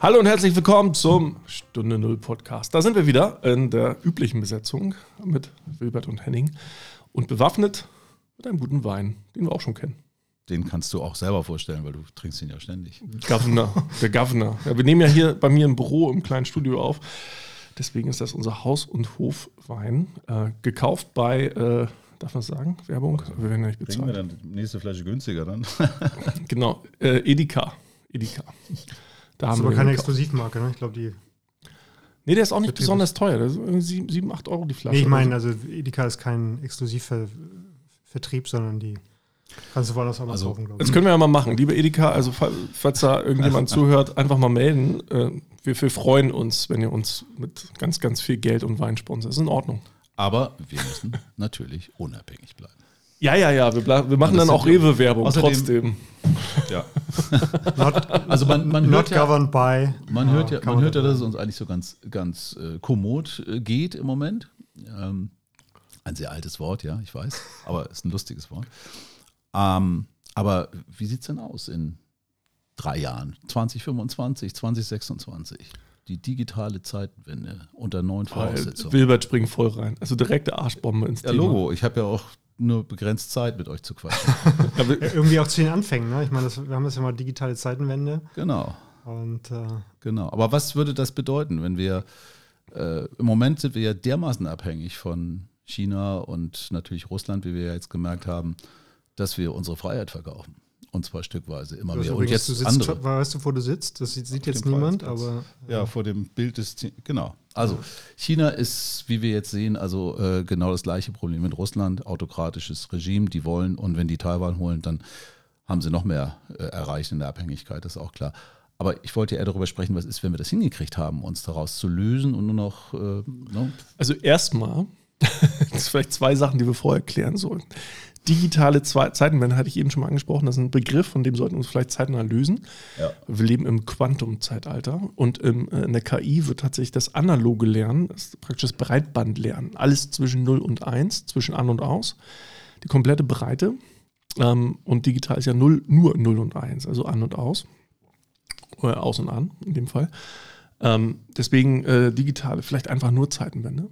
Hallo und herzlich willkommen zum Stunde Null Podcast. Da sind wir wieder in der üblichen Besetzung mit Wilbert und Henning und bewaffnet mit einem guten Wein, den wir auch schon kennen. Den kannst du auch selber vorstellen, weil du trinkst ihn ja ständig. Governor, der Governor. Ja, wir nehmen ja hier bei mir im Büro im kleinen Studio auf. Deswegen ist das unser Haus- und Hofwein. Äh, gekauft bei, äh, darf man sagen, Werbung? Wir werden ja nicht Kriegen wir bezahlt. dann die nächste Flasche günstiger dann? Genau, äh, Edeka. Edeka. Da Das ist aber keine. Exklusivmarke, ne? Ich glaube, die. Nee, der ist auch nicht besonders teuer. Das ist irgendwie 7, 7 8 Euro die Flasche. Nee, ich meine, also Edeka ist kein Exklusivvertrieb, sondern die kannst du woanders auch mal Also, kaufen, glaube Das ich. können wir ja mal machen. Liebe Edeka, also fa- falls da irgendjemand zuhört, einfach mal melden. Äh, Wir, wir freuen uns, wenn ihr uns mit ganz, ganz viel Geld und Wein sponsert. Ist in Ordnung. Aber wir müssen natürlich unabhängig bleiben. Ja, ja, ja. Wir, wir machen dann auch Rewe-Werbung trotzdem. Ja. Not, Also man, man not hört ja, governed by. man hört ja, man hört ja, dass es uns eigentlich so ganz, ganz äh, kommod äh, geht im Moment. Ähm, ein sehr altes Wort, ja, ich weiß, aber es ist ein lustiges Wort. Ähm, aber wie sieht es denn aus in drei Jahren? 2025, 2026? Die digitale Zeitwende unter neuen Voraussetzungen. Wilbert springt voll rein. Also direkte Arschbombe ins Ja, Thema. Logo. Ich habe ja auch nur begrenzt Zeit mit euch zu quatschen. Irgendwie auch zu den Anfängen, ne? Ich meine, das, wir haben das ja mal digitale Zeitenwende. genau, Und äh, genau. Aber was würde das bedeuten, wenn wir äh, im Moment sind wir ja dermaßen abhängig von China und natürlich Russland, wie wir ja jetzt gemerkt haben, dass wir unsere Freiheit verkaufen. Und zwar stückweise immer hast mehr. Und jetzt du sitzt, andere. weißt du, wo du sitzt? Das sieht, sieht jetzt niemand, aber Ja, vor dem Bild des, genau. Also China ist, wie wir jetzt sehen, also äh, genau das gleiche Problem mit Russland, autokratisches Regime, die wollen und wenn die Taiwan holen, dann haben sie noch mehr äh, erreicht in der Abhängigkeit, das ist auch klar. Aber ich wollte eher darüber sprechen, was ist, wenn wir das hingekriegt haben, uns daraus zu lösen und nur noch, äh, ne? Also erstmal, das sind vielleicht zwei Sachen, die wir vorher klären sollten. Digitale Zeitenwende hatte ich eben schon mal angesprochen. Das ist ein Begriff, von dem sollten wir uns vielleicht zeitnah lösen. Ja. Wir leben im Quantum-Zeitalter und im, äh, in der KI wird tatsächlich das analoge Lernen, das praktisch das Breitbandlernen, alles zwischen 0 und 1, zwischen an und aus, die komplette Breite. Ähm, und digital ist ja 0, nur 0 und 1, also an und aus. Oder aus und an in dem Fall. Ähm, deswegen äh, digitale, vielleicht einfach nur Zeitenwende.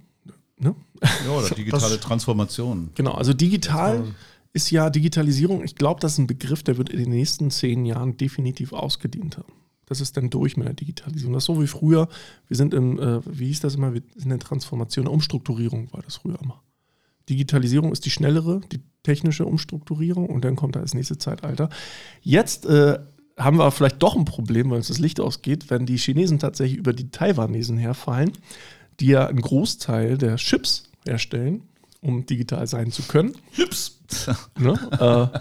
Ne? ja, oder digitale Transformation. Genau, also digital ist ja Digitalisierung, ich glaube, das ist ein Begriff, der wird in den nächsten zehn Jahren definitiv ausgedient haben. Das ist dann durch mit der Digitalisierung. Das ist so wie früher, wir sind im, äh, wie hieß das immer, wir sind in Transformation, Umstrukturierung war das früher immer. Digitalisierung ist die schnellere, die technische Umstrukturierung und dann kommt da das nächste Zeitalter. Jetzt äh, haben wir vielleicht doch ein Problem, weil uns das Licht ausgeht, wenn die Chinesen tatsächlich über die Taiwanesen herfallen, die ja einen Großteil der Chips herstellen, um digital sein zu können. Chips. Ne? äh,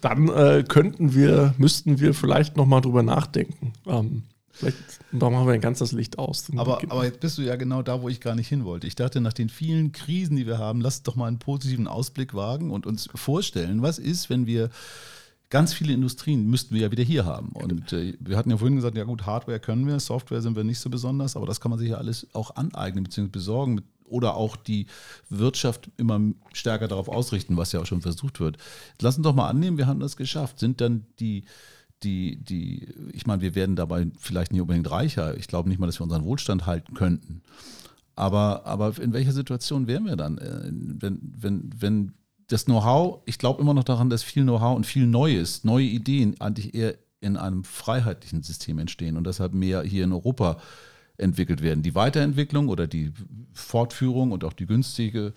dann äh, könnten wir, müssten wir vielleicht nochmal drüber nachdenken. Ähm, vielleicht machen wir ganz das Licht aus. Aber, aber jetzt bist du ja genau da, wo ich gar nicht hin wollte. Ich dachte, nach den vielen Krisen, die wir haben, lass doch mal einen positiven Ausblick wagen und uns vorstellen, was ist, wenn wir ganz viele Industrien müssten wir ja wieder hier haben. Und äh, wir hatten ja vorhin gesagt, ja gut, Hardware können wir, Software sind wir nicht so besonders, aber das kann man sich ja alles auch aneignen bzw. besorgen mit, oder auch die Wirtschaft immer stärker darauf ausrichten, was ja auch schon versucht wird. Lass uns doch mal annehmen, wir haben das geschafft. Sind dann die die, die, ich meine, wir werden dabei vielleicht nicht unbedingt reicher. Ich glaube nicht mal, dass wir unseren Wohlstand halten könnten. Aber, aber in welcher Situation wären wir dann? Äh, Wenn, wenn, wenn das Know-how, ich glaube immer noch daran, dass viel Know-how und viel Neues, neue Ideen eigentlich eher in einem freiheitlichen System entstehen und deshalb mehr hier in Europa entwickelt werden. Die Weiterentwicklung oder die Fortführung und auch die günstige,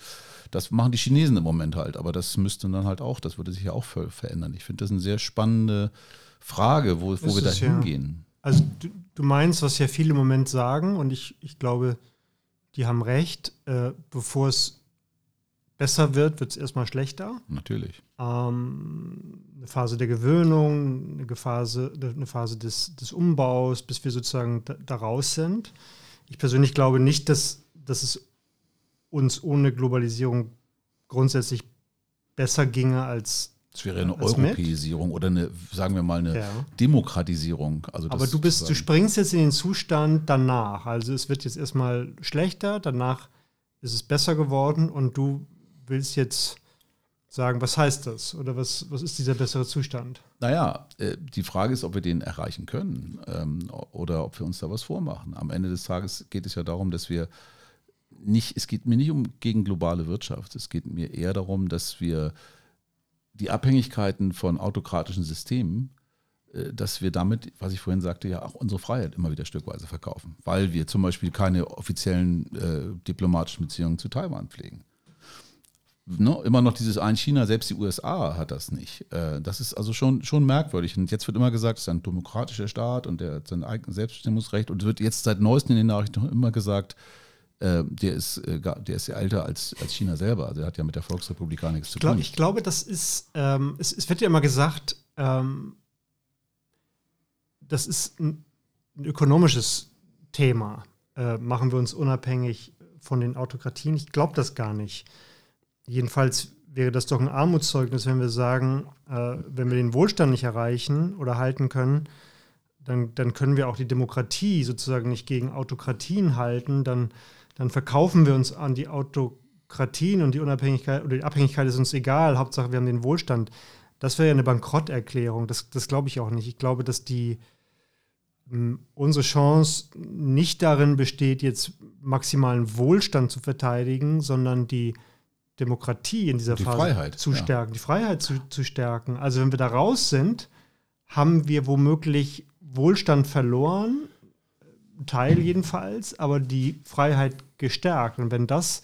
das machen die Chinesen im Moment halt. Aber das müsste dann halt auch, das würde sich ja auch ver verändern. Ich finde das eine sehr spannende Frage, wo, wo wir da es ja. hingehen. Also du, du meinst, was ja viele im Moment sagen, und ich, ich glaube, die haben recht, äh, bevor es besser wird, wird es erstmal schlechter. Natürlich. Ähm, eine Phase der Gewöhnung, eine Phase, eine Phase des, des Umbaus, bis wir sozusagen da, da raus sind. Ich persönlich glaube nicht, dass, dass es uns ohne Globalisierung grundsätzlich besser ginge als. Es wäre eine Als mit? Europäisierung oder eine, sagen wir mal, eine Ja. Demokratisierung. Also Aber du bist, du springst jetzt in den Zustand danach. Also es wird jetzt erstmal schlechter, danach ist es besser geworden und du willst jetzt sagen, was heißt das oder was, was ist dieser bessere Zustand? Naja, äh, die Frage ist, ob wir den erreichen können ähm, oder ob wir uns da was vormachen. Am Ende des Tages geht es ja darum, dass wir nicht, es geht mir nicht um gegen globale Wirtschaft, es geht mir eher darum, dass wir die Abhängigkeiten von autokratischen Systemen, äh, dass wir damit, was ich vorhin sagte, ja auch unsere Freiheit immer wieder stückweise verkaufen, weil wir zum Beispiel keine offiziellen äh, diplomatischen Beziehungen zu Taiwan pflegen ne, immer noch dieses ein China, selbst die USA hat das nicht. Äh, das ist also schon, schon merkwürdig. Und jetzt wird immer gesagt, es ist ein demokratischer Staat und der hat sein eigenes Selbstbestimmungsrecht. Und es wird jetzt seit neuestem in den Nachrichten immer gesagt, äh, der ist, äh, der ist ja älter als, als China selber. Also der hat ja mit der Volksrepublik gar nichts zu tun. Ich glaube, das ist, ähm, es, es, wird ja immer gesagt, ähm, das ist ein, ein ökonomisches Thema. Äh, machen wir uns unabhängig von den Autokratien? Ich glaube das gar nicht. Jedenfalls wäre das doch ein Armutszeugnis, wenn wir sagen, äh, wenn wir den Wohlstand nicht erreichen oder halten können, dann, dann können wir auch die Demokratie sozusagen nicht gegen Autokratien halten, dann, dann verkaufen wir uns an die Autokratien und die Unabhängigkeit oder die Abhängigkeit ist uns egal, Hauptsache wir haben den Wohlstand. Das wäre ja eine Bankrotterklärung, das, das glaube ich auch nicht. Ich glaube, dass die unsere Chance nicht darin besteht, jetzt maximalen Wohlstand zu verteidigen, sondern die Demokratie in dieser die Phase Freiheit, zu stärken, die Freiheit zu, zu stärken. Also wenn wir da raus sind, haben wir womöglich Wohlstand verloren, Teil jedenfalls, aber die Freiheit gestärkt. Und wenn das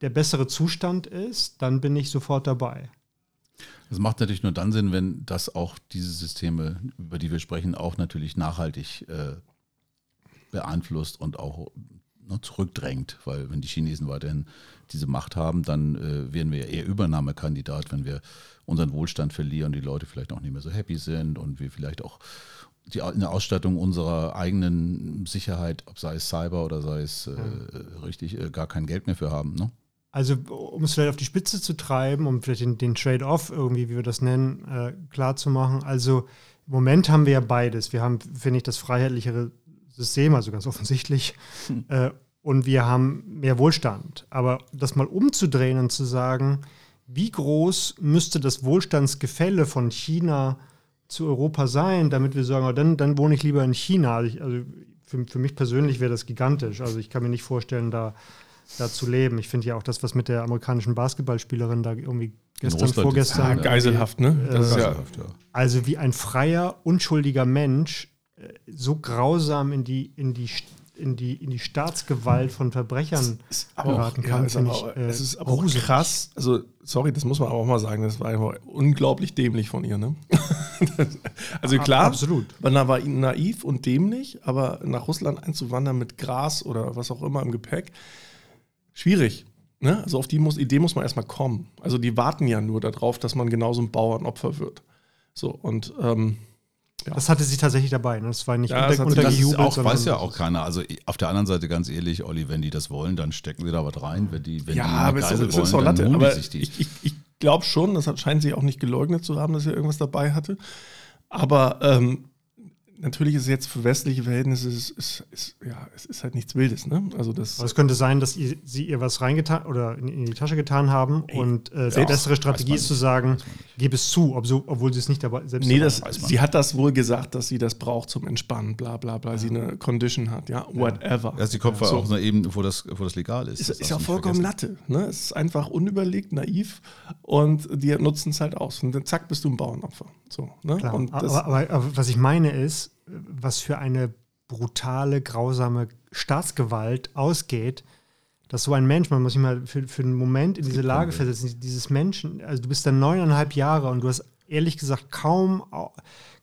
der bessere Zustand ist, dann bin ich sofort dabei. Das macht natürlich nur dann Sinn, wenn das auch diese Systeme, über die wir sprechen, auch natürlich nachhaltig äh, beeinflusst und auch ne, zurückdrängt. Weil wenn die Chinesen weiterhin diese Macht haben, dann äh, wären wir eher Übernahmekandidat, wenn wir unseren Wohlstand verlieren, die Leute vielleicht auch nicht mehr so happy sind und wir vielleicht auch die, in der Ausstattung unserer eigenen Sicherheit, ob sei es Cyber oder sei es äh, richtig, äh, gar kein Geld mehr für haben. Ne? Also, um es vielleicht auf die Spitze zu treiben, um vielleicht den, den Trade-off irgendwie, wie wir das nennen, äh, klar zu machen. Also, im Moment haben wir ja beides. Wir haben, finde ich, das freiheitlichere System, also ganz offensichtlich. Hm. Äh, und wir haben mehr Wohlstand. Aber das mal umzudrehen und zu sagen, wie groß müsste das Wohlstandsgefälle von China zu Europa sein, damit wir sagen, oh, dann, dann wohne ich lieber in China. Also, ich, also für, für, mich persönlich wäre das gigantisch. Also ich kann mir nicht vorstellen, da, da zu leben. Ich finde ja auch das, was mit der amerikanischen Basketballspielerin da irgendwie gestern, vorgestern. Ja, geiselhaft, ne? Äh, ja, also wie ein freier, unschuldiger Mensch so grausam in die, in die in die, in die Staatsgewalt von Verbrechern geraten kann. Ja, ist aber, ich, äh, es ist aber krass. Also, sorry, das muss man auch mal sagen. Das war einfach unglaublich dämlich von ihr. Ne? also, klar, Absolut. man war naiv und dämlich, aber nach Russland einzuwandern mit Gras oder was auch immer im Gepäck, schwierig. Ne? Also, auf die muss, Idee muss man erstmal kommen. Also, die warten ja nur darauf, dass man genauso ein Bauernopfer wird. So, und. Ähm, ja. Das hatte sie tatsächlich dabei. Ne? Das war nicht ja, unter, untergejubelt. Das auch, weiß ja auch keiner. Also auf der anderen Seite, ganz ehrlich, Olli, wenn die das wollen, dann stecken sie da was rein. Wenn die, wenn ja, die aber es ist, ist doch Latte. Aber ich, ich, ich glaube schon, das scheint sie auch nicht geleugnet zu haben, dass er irgendwas dabei hatte. Aber ähm, natürlich ist es jetzt für westliche Verhältnisse, ist, ist, ist, ja, es ist halt nichts Wildes. Ne? Also das Aber es könnte sein, dass ihr, sie ihr was reingetan oder in, in, die Tasche getan haben Ey, und äh, die bessere Strategie ist zu sagen, gib es zu, ob so, obwohl sie es nicht dabei selbst Nee, das, sie hat das wohl gesagt, dass sie das braucht zum Entspannen, bla bla bla, ja. sie eine Condition hat, ja, whatever. Ja, sie kommt ja, so. auch so eben, wo das, wo das legal ist. Ist, ist ja vollkommen vergessen. Latte. Ne? Es ist einfach unüberlegt, naiv und die nutzen es halt aus. Und dann zack, bist du ein Bauernopfer. So, ne? aber, aber, aber was ich meine ist, was für eine brutale, grausame Staatsgewalt ausgeht, dass so ein Mensch, man muss sich mal für, für einen Moment in diese Lage versetzen, dieses Menschen, also du bist dann neuneinhalb Jahre und du hast ehrlich gesagt kaum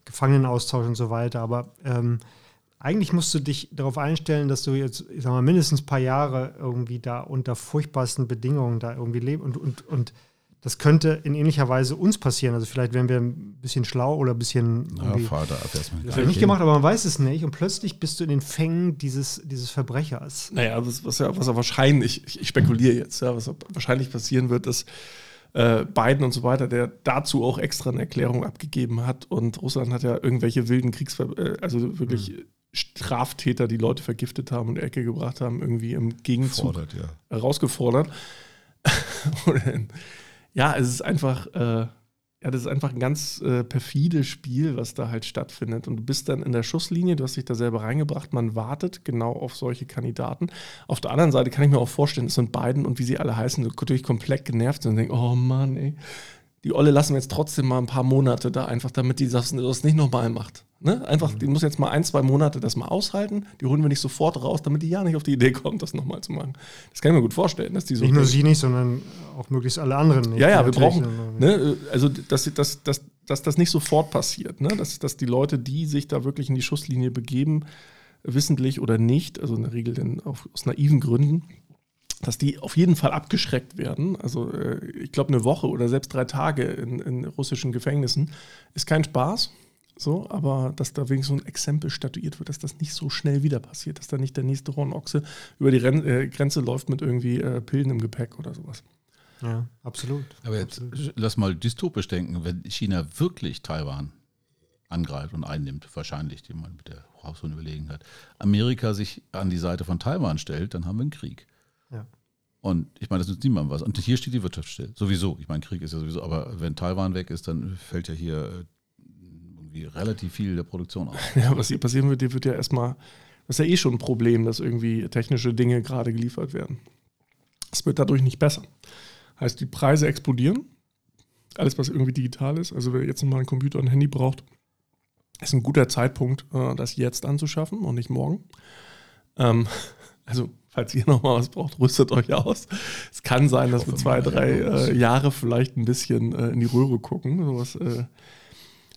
Gefangenenaustausch und so weiter, aber ähm, eigentlich musst du dich darauf einstellen, dass du jetzt, ich sag mal, mindestens ein paar Jahre irgendwie da unter furchtbarsten Bedingungen da irgendwie lebst und, und, und das könnte in ähnlicher Weise uns passieren. Also vielleicht wären wir ein bisschen schlau oder ein bisschen. Ja, Vater, das nicht gemacht, aber man weiß es nicht. Und plötzlich bist du in den Fängen dieses, dieses Verbrechers. Naja, was, was ja, was ja wahrscheinlich, ich, ich spekuliere jetzt, ja, was wahrscheinlich passieren wird, dass äh, Biden und so weiter, der dazu auch extra eine Erklärung abgegeben hat. Und Russland hat ja irgendwelche wilden Kriegsver äh, also wirklich mhm. Straftäter, die Leute vergiftet haben und Ecke gebracht haben, irgendwie im Gegenzug Fordert, ja. herausgefordert. ja, es ist einfach, äh, ja, das ist einfach ein ganz äh, perfides Spiel, was da halt stattfindet. Und du bist dann in der Schusslinie, du hast dich da selber reingebracht, man wartet genau auf solche Kandidaten. Auf der anderen Seite kann ich mir auch vorstellen, es sind beiden und wie sie alle heißen, natürlich komplett genervt sind und denken, oh Mann, ey, die Olle lassen wir jetzt trotzdem mal ein paar Monate da einfach, damit die das, das nicht nochmal macht. Ne? Einfach, mhm. die muss jetzt mal ein, zwei Monate das mal aushalten. Die holen wir nicht sofort raus, damit die ja nicht auf die Idee kommt, das nochmal zu machen. Das kann ich mir gut vorstellen, dass die so. Nicht nur sie nicht, sondern auch möglichst alle anderen nicht. Ja, ja, wir brauchen, ne, also dass, dass, dass, dass das nicht sofort passiert, ne? dass, dass die Leute, die sich da wirklich in die Schusslinie begeben, wissentlich oder nicht, also in der Regel dann auf, aus naiven Gründen, dass die auf jeden Fall abgeschreckt werden. Also äh, ich glaube, eine Woche oder selbst drei Tage in, in, russischen Gefängnissen ist kein Spaß. So, aber dass da wenigstens so ein Exempel statuiert wird, dass das nicht so schnell wieder passiert, dass da nicht der nächste Hornochse über die Ren äh, Grenze läuft mit irgendwie äh, Pillen im Gepäck oder sowas. Ja, absolut. Aber jetzt absolut. lass mal dystopisch denken, wenn China wirklich Taiwan angreift und einnimmt, wahrscheinlich, die man mit der Hausrunde überlegen hat, Amerika sich an die Seite von Taiwan stellt, dann haben wir einen Krieg. Ja. Und ich meine, das nützt niemandem was. Und hier steht die Wirtschaft still. Sowieso. Ich meine, Krieg ist ja sowieso, aber wenn Taiwan weg ist, dann fällt ja hier äh, irgendwie relativ viel der Produktion aus. Ja, was hier passieren wird, wird ja erstmal, das ist ja eh schon ein Problem, dass irgendwie technische Dinge gerade geliefert werden. Es wird dadurch nicht besser. Heißt, die Preise explodieren. Alles, was irgendwie digital ist. Also wer jetzt nochmal einen Computer und ein Handy braucht, ist ein guter Zeitpunkt, äh, das jetzt anzuschaffen und nicht morgen. Ähm, also falls ihr nochmal was braucht, rüstet euch aus. Es kann sein, dass wir zwei, drei äh, Jahre vielleicht ein bisschen äh, in die Röhre gucken. Sowas, äh,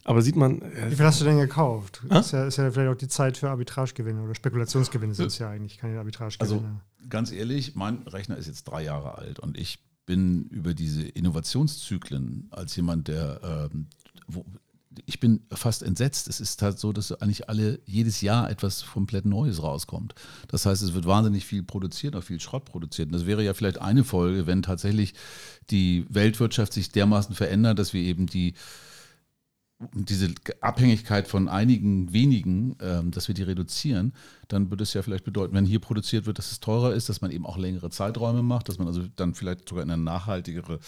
aber sieht man. Äh, Wie viel hast du denn gekauft? Ist ja, ist ja, vielleicht auch die Zeit für Arbitragegewinne oder Spekulationsgewinne sind es ja eigentlich keine Arbitragegewinne. Also ganz ehrlich, mein Rechner ist jetzt drei Jahre alt und ich bin über diese Innovationszyklen als jemand, der ähm, wo, ich bin fast entsetzt. Es ist halt so, dass eigentlich alle jedes Jahr etwas komplett Neues rauskommt. Das heißt, es wird wahnsinnig viel produziert, auch viel Schrott produziert. Und das wäre ja vielleicht eine Folge, wenn tatsächlich die Weltwirtschaft sich dermaßen verändert, dass wir eben die diese Abhängigkeit von einigen wenigen, ähm, dass wir die reduzieren, dann würde es ja vielleicht bedeuten, wenn hier produziert wird, dass es teurer ist, dass man eben auch längere Zeiträume macht, dass man also dann vielleicht sogar in eine nachhaltigere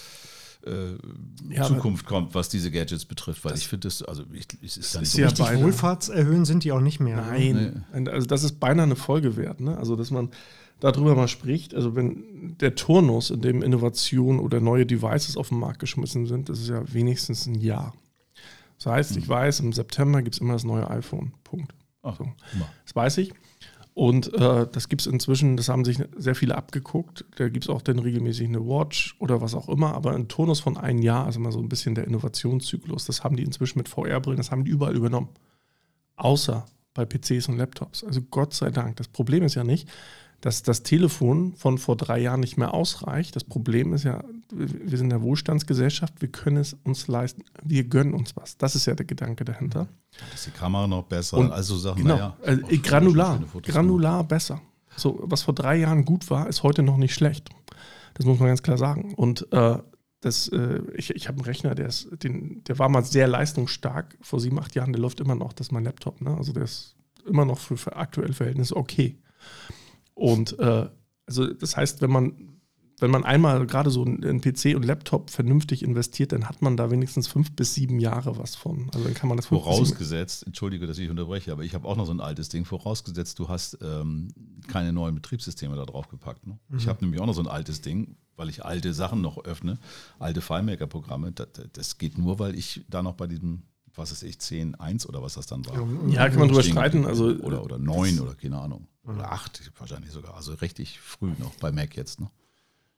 äh, ja, Zukunft kommt, was diese Gadgets betrifft. Weil ich finde das, also ich, es ist dann ist so ja richtig Wohlfahrtserhöhen sind die auch nicht mehr. Ne? Nein, nee. also das ist beinahe eine Folge wert. Ne? Also dass man darüber mal spricht, also wenn der Turnus, in dem Innovationen oder neue Devices auf den Markt geschmissen sind, das ist ja wenigstens ein Jahr. Das heißt, ich hm. weiß, im September gibt es immer das neue iPhone. Punkt. Ach, so. Das weiß ich. Und äh, das gibt es inzwischen, das haben sich sehr viele abgeguckt. Da gibt es auch dann regelmäßig eine Watch oder was auch immer, aber ein Turnus von einem Jahr, also mal so ein bisschen der Innovationszyklus, das haben die inzwischen mit VR-Brillen, das haben die überall übernommen. Außer bei PCs und Laptops. Also Gott sei Dank. Das Problem ist ja nicht, dass das Telefon von vor drei Jahren nicht mehr ausreicht. Das Problem ist ja, wir sind in der Wohlstandsgesellschaft, wir können es uns leisten, wir gönnen uns was. Das ist ja der Gedanke dahinter. Ist die Kamera noch besser? Und also Sachen, genau, ja, also granular, granular besser. So, was vor drei Jahren gut war, ist heute noch nicht schlecht. Das muss man ganz klar sagen. Und äh, das, äh, ich, ich habe einen Rechner, der, ist, den, der war mal sehr leistungsstark vor sieben, acht Jahren, der läuft immer noch, das ist mein Laptop. Ne? Also der ist immer noch für, für aktuelle Verhältnisse okay. Und äh, also das heißt, wenn man, wenn man einmal gerade so einen PC und Laptop vernünftig investiert, dann hat man da wenigstens fünf bis sieben Jahre was von. Also dann kann man das vorausgesetzt. Entschuldige, dass ich unterbreche, aber ich habe auch noch so ein altes Ding. Vorausgesetzt, du hast ähm, keine neuen Betriebssysteme da drauf gepackt. Ne? Mhm. Ich habe nämlich auch noch so ein altes Ding, weil ich alte Sachen noch öffne, alte FileMaker-Programme. Das, das geht nur, weil ich da noch bei diesem was ist ich, 10, 1 oder was das dann war. Ja, kann man drüber streiten. Also, oder, oder 9 oder keine Ahnung. Oder 8 wahrscheinlich sogar. Also richtig früh noch bei Mac jetzt. Ne?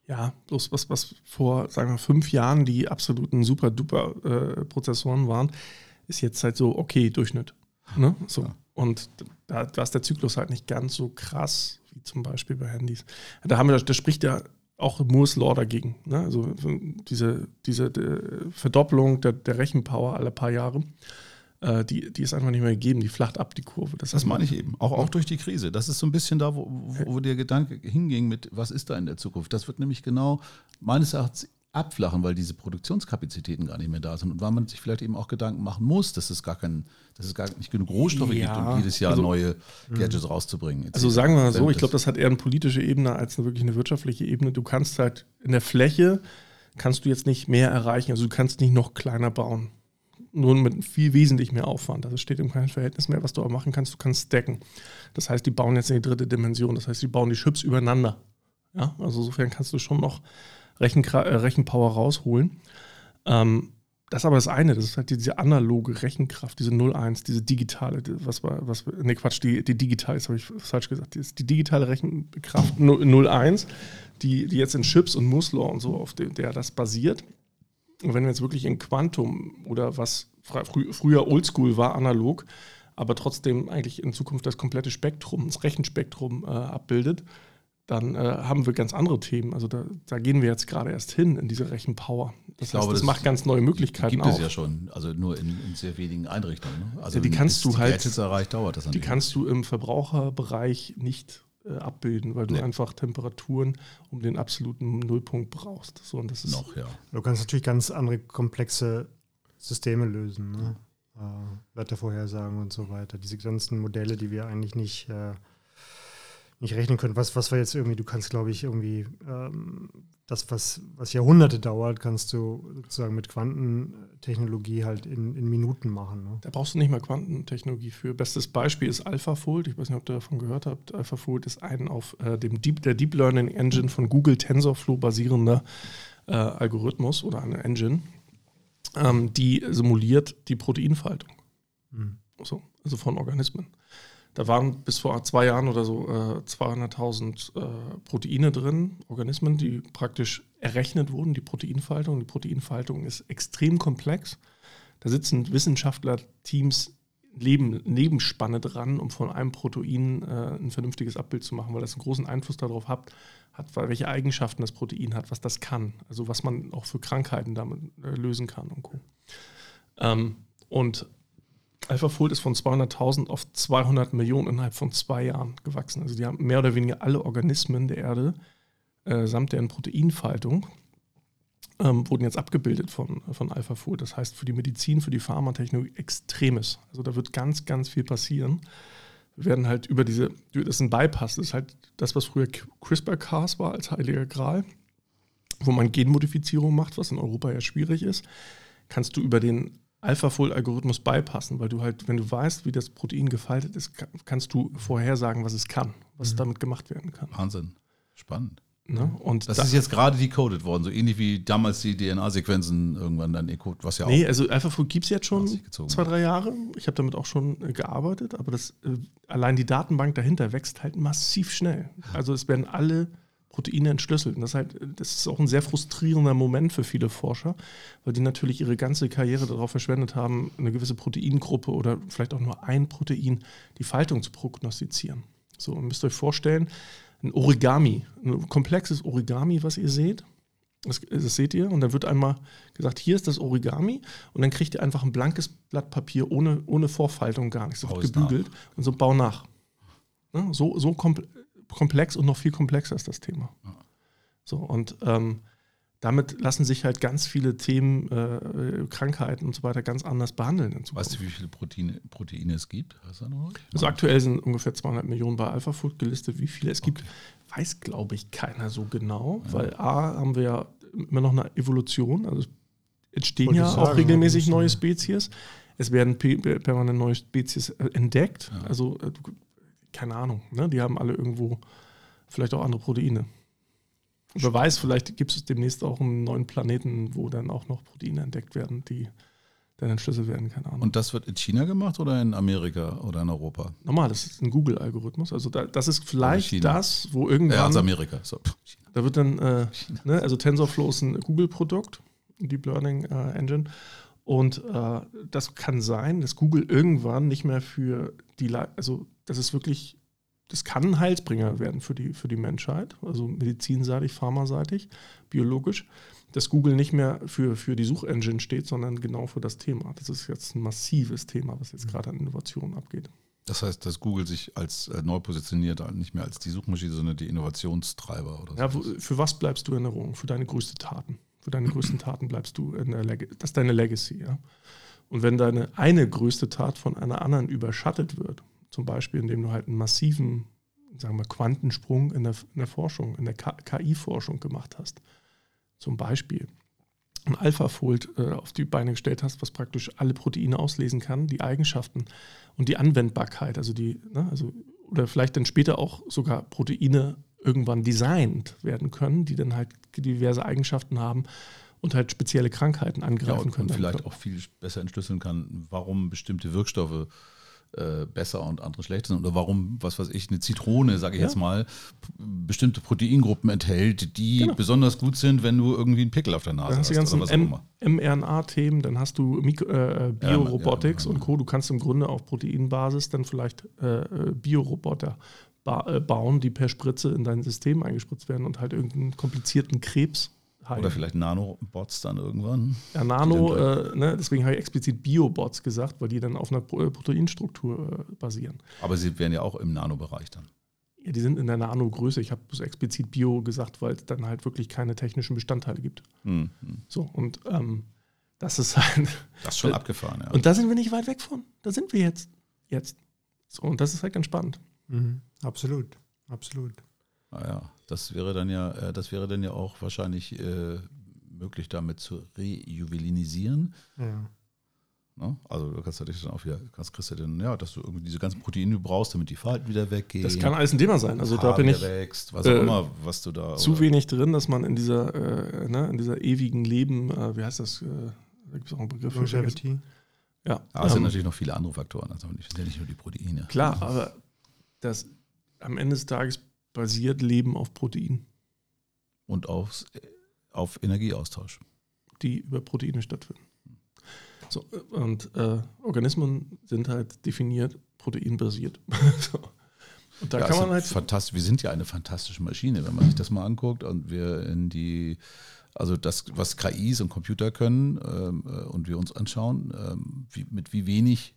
Ja, bloß was, was vor, sagen wir, fünf Jahren die absoluten super-duper äh, Prozessoren waren, ist jetzt halt so, okay, Durchschnitt. Ne? So. Ja. Und da, da ist der Zyklus halt nicht ganz so krass wie zum Beispiel bei Handys. Da haben wir, das spricht ja auch Moore's Law dagegen. Ne? Also diese, diese die Verdoppelung der, der, Rechenpower alle paar Jahre, äh, die, die ist einfach nicht mehr gegeben, die flacht ab, die Kurve. Das, das meine ich eben, auch, auch durch die Krise. Das ist so ein bisschen da, wo, wo, wo der Gedanke hinging mit, was ist da in der Zukunft? Das wird nämlich genau meines Erachtens abflachen, weil diese Produktionskapazitäten gar nicht mehr da sind und weil man sich vielleicht eben auch Gedanken machen muss, dass es gar kein, dass es gar nicht genug Rohstoffe ja, gibt, um jedes Jahr also, neue hm. Gadgets rauszubringen. Also sagen wir mal so, ich glaube, das hat eher eine politische Ebene als eine wirklich eine wirtschaftliche Ebene. Du kannst halt in der Fläche kannst du jetzt nicht mehr erreichen. Also du kannst nicht noch kleiner bauen. Nur mit viel wesentlich mehr Aufwand. Also steht im kein Verhältnis mehr, was du aber machen kannst. Du kannst stacken. Das heißt, die bauen jetzt in die dritte Dimension. Das heißt, die bauen die Chips übereinander. Ja, also insofern kannst du schon noch Rechen, äh, Rechenpower rausholen. Ähm, das ist aber das eine, das ist halt diese analoge Rechenkraft, diese 01, diese digitale, was war, was, ne Quatsch, die, die digitale, das habe ich falsch gesagt, die, die digitale Rechenkraft 01, die, die jetzt in Chips und Muslor und so, auf dem, der das basiert. Und wenn wir jetzt wirklich in Quantum oder was frü früher Oldschool war, analog, aber trotzdem eigentlich in Zukunft das komplette Spektrum, das Rechenspektrum äh, abbildet, dann äh, haben wir ganz andere Themen. Also da, da, gehen wir jetzt gerade erst hin in diese Rechenpower. Das, ich heißt, das, das macht ganz neue Möglichkeiten. Gibt es ja schon, also nur in, in sehr wenigen Einrichtungen. Ne? Also ja, die kannst du halt. erreicht, dauert das die kannst du im Verbraucherbereich nicht äh, abbilden, weil du nee. einfach Temperaturen um den absoluten Nullpunkt brauchst. So, und das ist noch ja. Du kannst natürlich ganz andere komplexe Systeme lösen. Ne? Äh, Wettervorhersagen und so weiter. Diese ganzen Modelle, die wir eigentlich nicht äh, nicht rechnen können. Was, was wir jetzt irgendwie, du kannst, glaube ich, irgendwie ähm, das, was, was Jahrhunderte dauert, kannst du sozusagen mit Quantentechnologie halt in, in Minuten machen. Ne? Da brauchst du nicht mal Quantentechnologie für. Bestes Beispiel ist AlphaFold. Ich weiß nicht, ob ihr davon gehört habt. AlphaFold ist ein auf äh, dem Deep, der Deep Learning Engine von Google TensorFlow basierender äh, Algorithmus oder eine Engine, ähm, die simuliert die Proteinfaltung. Mhm. So, also von Organismen. Da waren bis vor zwei Jahren oder so äh, 200.000 äh, Proteine drin, Organismen, die praktisch errechnet wurden, die Proteinfaltung. Die Proteinfaltung ist extrem komplex. Da sitzen Wissenschaftlerteams Leben, Nebenspanne dran, um von einem Protein äh, ein vernünftiges Abbild zu machen, weil das einen großen Einfluss darauf hat, hat, welche Eigenschaften das Protein hat, was das kann, also was man auch für Krankheiten damit äh, lösen kann und Co. Ähm, und AlphaFold ist von 200.000 auf 200 Millionen innerhalb von zwei Jahren gewachsen. Also die haben mehr oder weniger alle Organismen der Erde äh, samt deren Proteinfaltung ähm, wurden jetzt abgebildet von, von AlphaFold. Das heißt für die Medizin, für die Pharmatechnologie extremes. Also da wird ganz, ganz viel passieren. Wir werden halt über diese, das ist ein Bypass, das ist halt das, was früher CRISPR-Cas war als heiliger Gral, wo man Genmodifizierung macht, was in Europa ja schwierig ist, kannst du über den AlphaFold-Algorithmus beipassen, weil du halt, wenn du weißt, wie das Protein gefaltet ist, kannst du vorhersagen, was es kann, was mhm. damit gemacht werden kann. Wahnsinn. Spannend. Ne? Und das, das, ist jetzt gerade decoded worden, so ähnlich wie damals die DNA-Sequenzen irgendwann dann decoded, was ja auch. Nee, also AlphaFold gibt es jetzt schon zwei, drei Jahre. Ich habe damit auch schon äh, gearbeitet, aber das, äh, allein die Datenbank dahinter wächst halt massiv schnell. Also es werden alle Proteine entschlüsselt. Und das, ist halt, das ist auch ein sehr frustrierender Moment für viele Forscher, weil die natürlich ihre ganze Karriere darauf verschwendet haben, eine gewisse Proteingruppe oder vielleicht auch nur ein Protein, die Faltung zu prognostizieren. So, ihr müsst euch vorstellen, ein Origami, ein komplexes Origami, was ihr seht. Das, das, seht ihr. Und dann wird einmal gesagt, hier ist das Origami. Und dann kriegt ihr einfach ein blankes Blatt Papier ohne, ohne Vorfaltung, gar nichts. Das wird gebügelt nach. und so bau nach. Ne? So, so komplex und noch viel komplexer ist das Thema. So, und ähm, damit lassen sich halt ganz viele Themen, äh, Krankheiten und so weiter ganz anders behandeln. Weißt du, wie viele Proteine, Proteine es gibt? Also aktuell sind ungefähr 200 Millionen bei AlphaFood gelistet. Wie viele es okay. gibt, weiß, glaube ich, keiner so genau, ja. weil A, haben wir ja immer noch eine Evolution, also entstehen ja auch regelmäßig neue Spezies. Es werden permanent neue Spezies äh, entdeckt. Ja. Also äh, keine Ahnung, ne? die haben alle irgendwo vielleicht auch andere Proteine. Wer weiß, vielleicht gibt es demnächst auch einen neuen Planeten, wo dann auch noch Proteine entdeckt werden, die dann entschlüsselt werden, keine Ahnung. Und das wird in China gemacht oder in Amerika oder in Europa? Normal, das ist ein Google-Algorithmus. Also da, das ist vielleicht das, wo irgendwann. Ja, also Amerika. So. Da wird dann, äh, ne, also TensorFlow ist ein Google-Produkt, Deep Learning äh, Engine. Und äh, das kann sein, dass Google irgendwann nicht mehr für die, also das ist wirklich, das kann ein Heilsbringer werden für die, für die Menschheit, also medizinseitig, pharmaseitig, biologisch, dass Google nicht mehr für, für die Suchengine steht, sondern genau für das Thema. Das ist jetzt ein massives Thema, was jetzt gerade an Innovationen abgeht. Das heißt, dass Google sich als äh, neu positioniert, nicht mehr als die Suchmaschine, sondern die Innovationstreiber oder so. Ja, für was bleibst du in Erinnerung? Für deine größten Taten. Für deine größten Taten bleibst du in der Legacy. Das ist deine Legacy, ja. Und wenn deine eine größte Tat von einer anderen überschattet wird, zum Beispiel indem du halt einen massiven, sagen wir, Quantensprung in der, in der Forschung, in der KI-Forschung gemacht hast, zum Beispiel, ein AlphaFold äh, auf die Beine gestellt hast, was praktisch alle Proteine auslesen kann, die Eigenschaften und die Anwendbarkeit, also die, ne, also, oder vielleicht dann später auch sogar Proteine irgendwann designt werden können, die dann halt diverse Eigenschaften haben und halt spezielle Krankheiten angreifen ja, und, können. Und vielleicht auch viel besser entschlüsseln kann, warum bestimmte Wirkstoffe äh, besser und andere schlechter sind oder warum, was weiß ich, eine Zitrone, sage ich ja. jetzt mal, bestimmte Proteingruppen enthält, die genau. besonders gut sind, wenn du irgendwie einen Pickel auf der Nase dann hast. hast die ganzen mRNA-Themen, dann hast du äh, Biorobotics ja, und Co. Du kannst im Grunde auf Proteinbasis dann vielleicht äh, äh Bioroboter ba äh, bauen, die per Spritze in dein System eingespritzt werden und halt irgendeinen komplizierten Krebs Heilen. Oder vielleicht Nanobots dann irgendwann. Ja, Nano, äh, ne, deswegen habe ich explizit Biobots gesagt, weil die dann auf einer äh, Proteinstruktur äh, basieren. Aber sie wären ja auch im Nanobereich dann. Ja, die sind in der Nano-Größe. Ich habe explizit Bio gesagt, weil es dann halt wirklich keine technischen Bestandteile gibt. Mhm. So, und ähm, das ist halt. Das ist schon abgefahren, ja. Und da sind wir nicht weit weg von. Da sind wir jetzt. Jetzt. So, und das ist halt ganz spannend. Mhm. Absolut. Absolut. Naja, ah das wäre dann ja, äh, das wäre dann ja auch wahrscheinlich äh, möglich, damit zu rejuvelinisieren. Ja. Ne? Also du kannst natürlich dann auch wieder, kannst kriegst du dann, ja, dass du irgendwie diese ganzen Proteine du brauchst, damit die Falten wieder weggehen. Das kann alles ein Thema sein. Also Haar da bin ich wächst, was auch äh, immer, was du da. Zu oder? wenig drin, dass man in dieser, äh, ne, in dieser ewigen Leben, äh, wie heißt das? Äh, da gibt es auch einen Begriff. Longevity. Ja. Aber es ähm, sind natürlich noch viele andere Faktoren, also nicht, sind ja nicht nur die Proteine. Klar, aber das am Ende des Tages basiert Leben auf Protein. Und aufs, auf Energieaustausch. Die über Proteine stattfinden. So, und äh, Organismen sind halt definiert proteinbasiert. so. Und da ja, kann man halt. Fantastisch. Wir sind ja eine fantastische Maschine, wenn man sich das mal anguckt und wir in die, also das, was KIs und Computer können ähm, äh, und wir uns anschauen, ähm, wie, mit wie wenig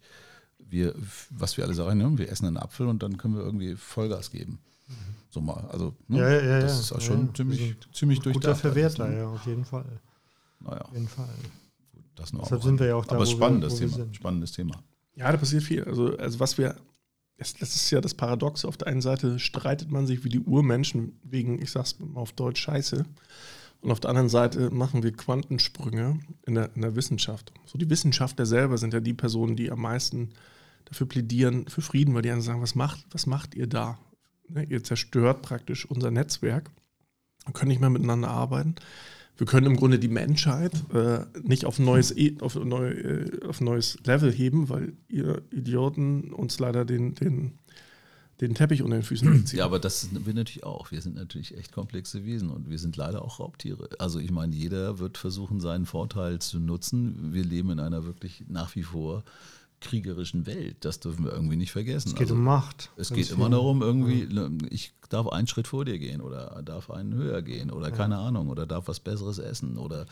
wir, was wir alle sagen, ne? wir essen einen Apfel und dann können wir irgendwie Vollgas geben. So mal. Also, ne? ja, ja, das ist auch schon ziemlich, ziemlich durchdacht. Guter Verwerter, ne? ja, auf jeden Fall. Naja. Auf jeden Fall. Das noch Deshalb sind wir ja auch da. Aber spannendes wir, Thema. Spannendes Thema. Ja, da passiert viel. Also, also was wir, das, das ist ja das Paradox. Auf der einen Seite streitet man sich wie die Urmenschen wegen, ich sag's mal auf Deutsch, Scheiße. Und auf der anderen Seite machen wir Quantensprünge in der, in der Wissenschaft. So die Wissenschaftler selber sind ja die Personen, die am meisten dafür plädieren, für Frieden, weil die dann sagen, was macht, was macht ihr da? Ne, ihr zerstört praktisch unser Netzwerk. Wir können nicht mehr miteinander arbeiten. Wir können im Grunde die Menschheit äh, nicht auf ein, neues, e, auf, neu, äh, auf neues Level heben, weil ihr Idioten uns leider den, den, den Teppich unter den Füßen ziehen. Ja, aber das sind wir natürlich auch. Wir sind natürlich echt komplexe Wesen und wir sind leider auch Raubtiere. Also ich meine, jeder wird versuchen, seinen Vorteil zu nutzen. Wir leben in einer wirklich nach wie vor kriegerischen Welt. Das dürfen wir irgendwie nicht vergessen. Es geht also, um Macht. Es geht immer darum, irgendwie, ja. Ne, ich darf einen Schritt vor dir gehen oder darf einen höher gehen oder ja. keine Ahnung oder darf was Besseres essen oder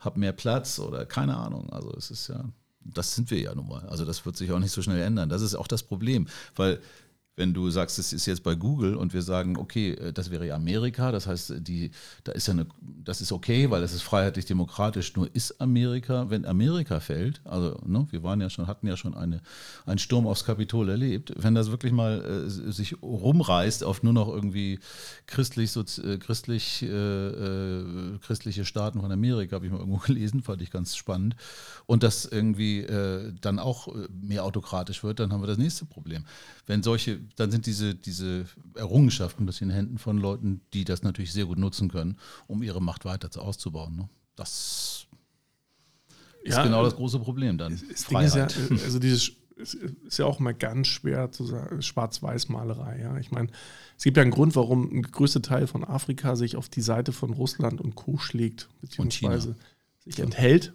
hab mehr Platz oder keine Ahnung. Also es ist ja, das sind wir ja nun mal. Also das wird sich auch nicht so schnell ändern. Das ist auch das Problem, weil wenn du sagst, es ist jetzt bei Google und wir sagen, okay, äh, das wäre ja Amerika, das heißt, die, da ist ja eine, das ist okay, weil das ist freiheitlich-demokratisch, nur ist Amerika, wenn Amerika fällt, also ne, wir waren ja schon, hatten ja schon eine, einen Sturm aufs Kapitol erlebt, wenn das wirklich mal äh, sich rumreißt auf nur noch irgendwie christlich, so, äh, christlich, äh, äh, christliche Staaten von Amerika, habe ich mal irgendwo gelesen, fand ich ganz spannend, und das irgendwie äh, dann auch mehr autokratisch wird, dann haben wir das nächste Problem. Wenn solche dann sind diese, diese Errungenschaften das in den Händen von Leuten, die das natürlich sehr gut nutzen können, um ihre Macht weiter auszubauen. Ne? Das ist ja, genau das große Problem dann. Das Ding ist ja, also dieses ist ja auch mal ganz schwer zu sagen, Schwarz-Weiß-Malerei. Ja? Ich meine, es gibt ja einen Grund, warum ein größter Teil von Afrika sich auf die Seite von Russland und Co. schlägt, beziehungsweise sich enthält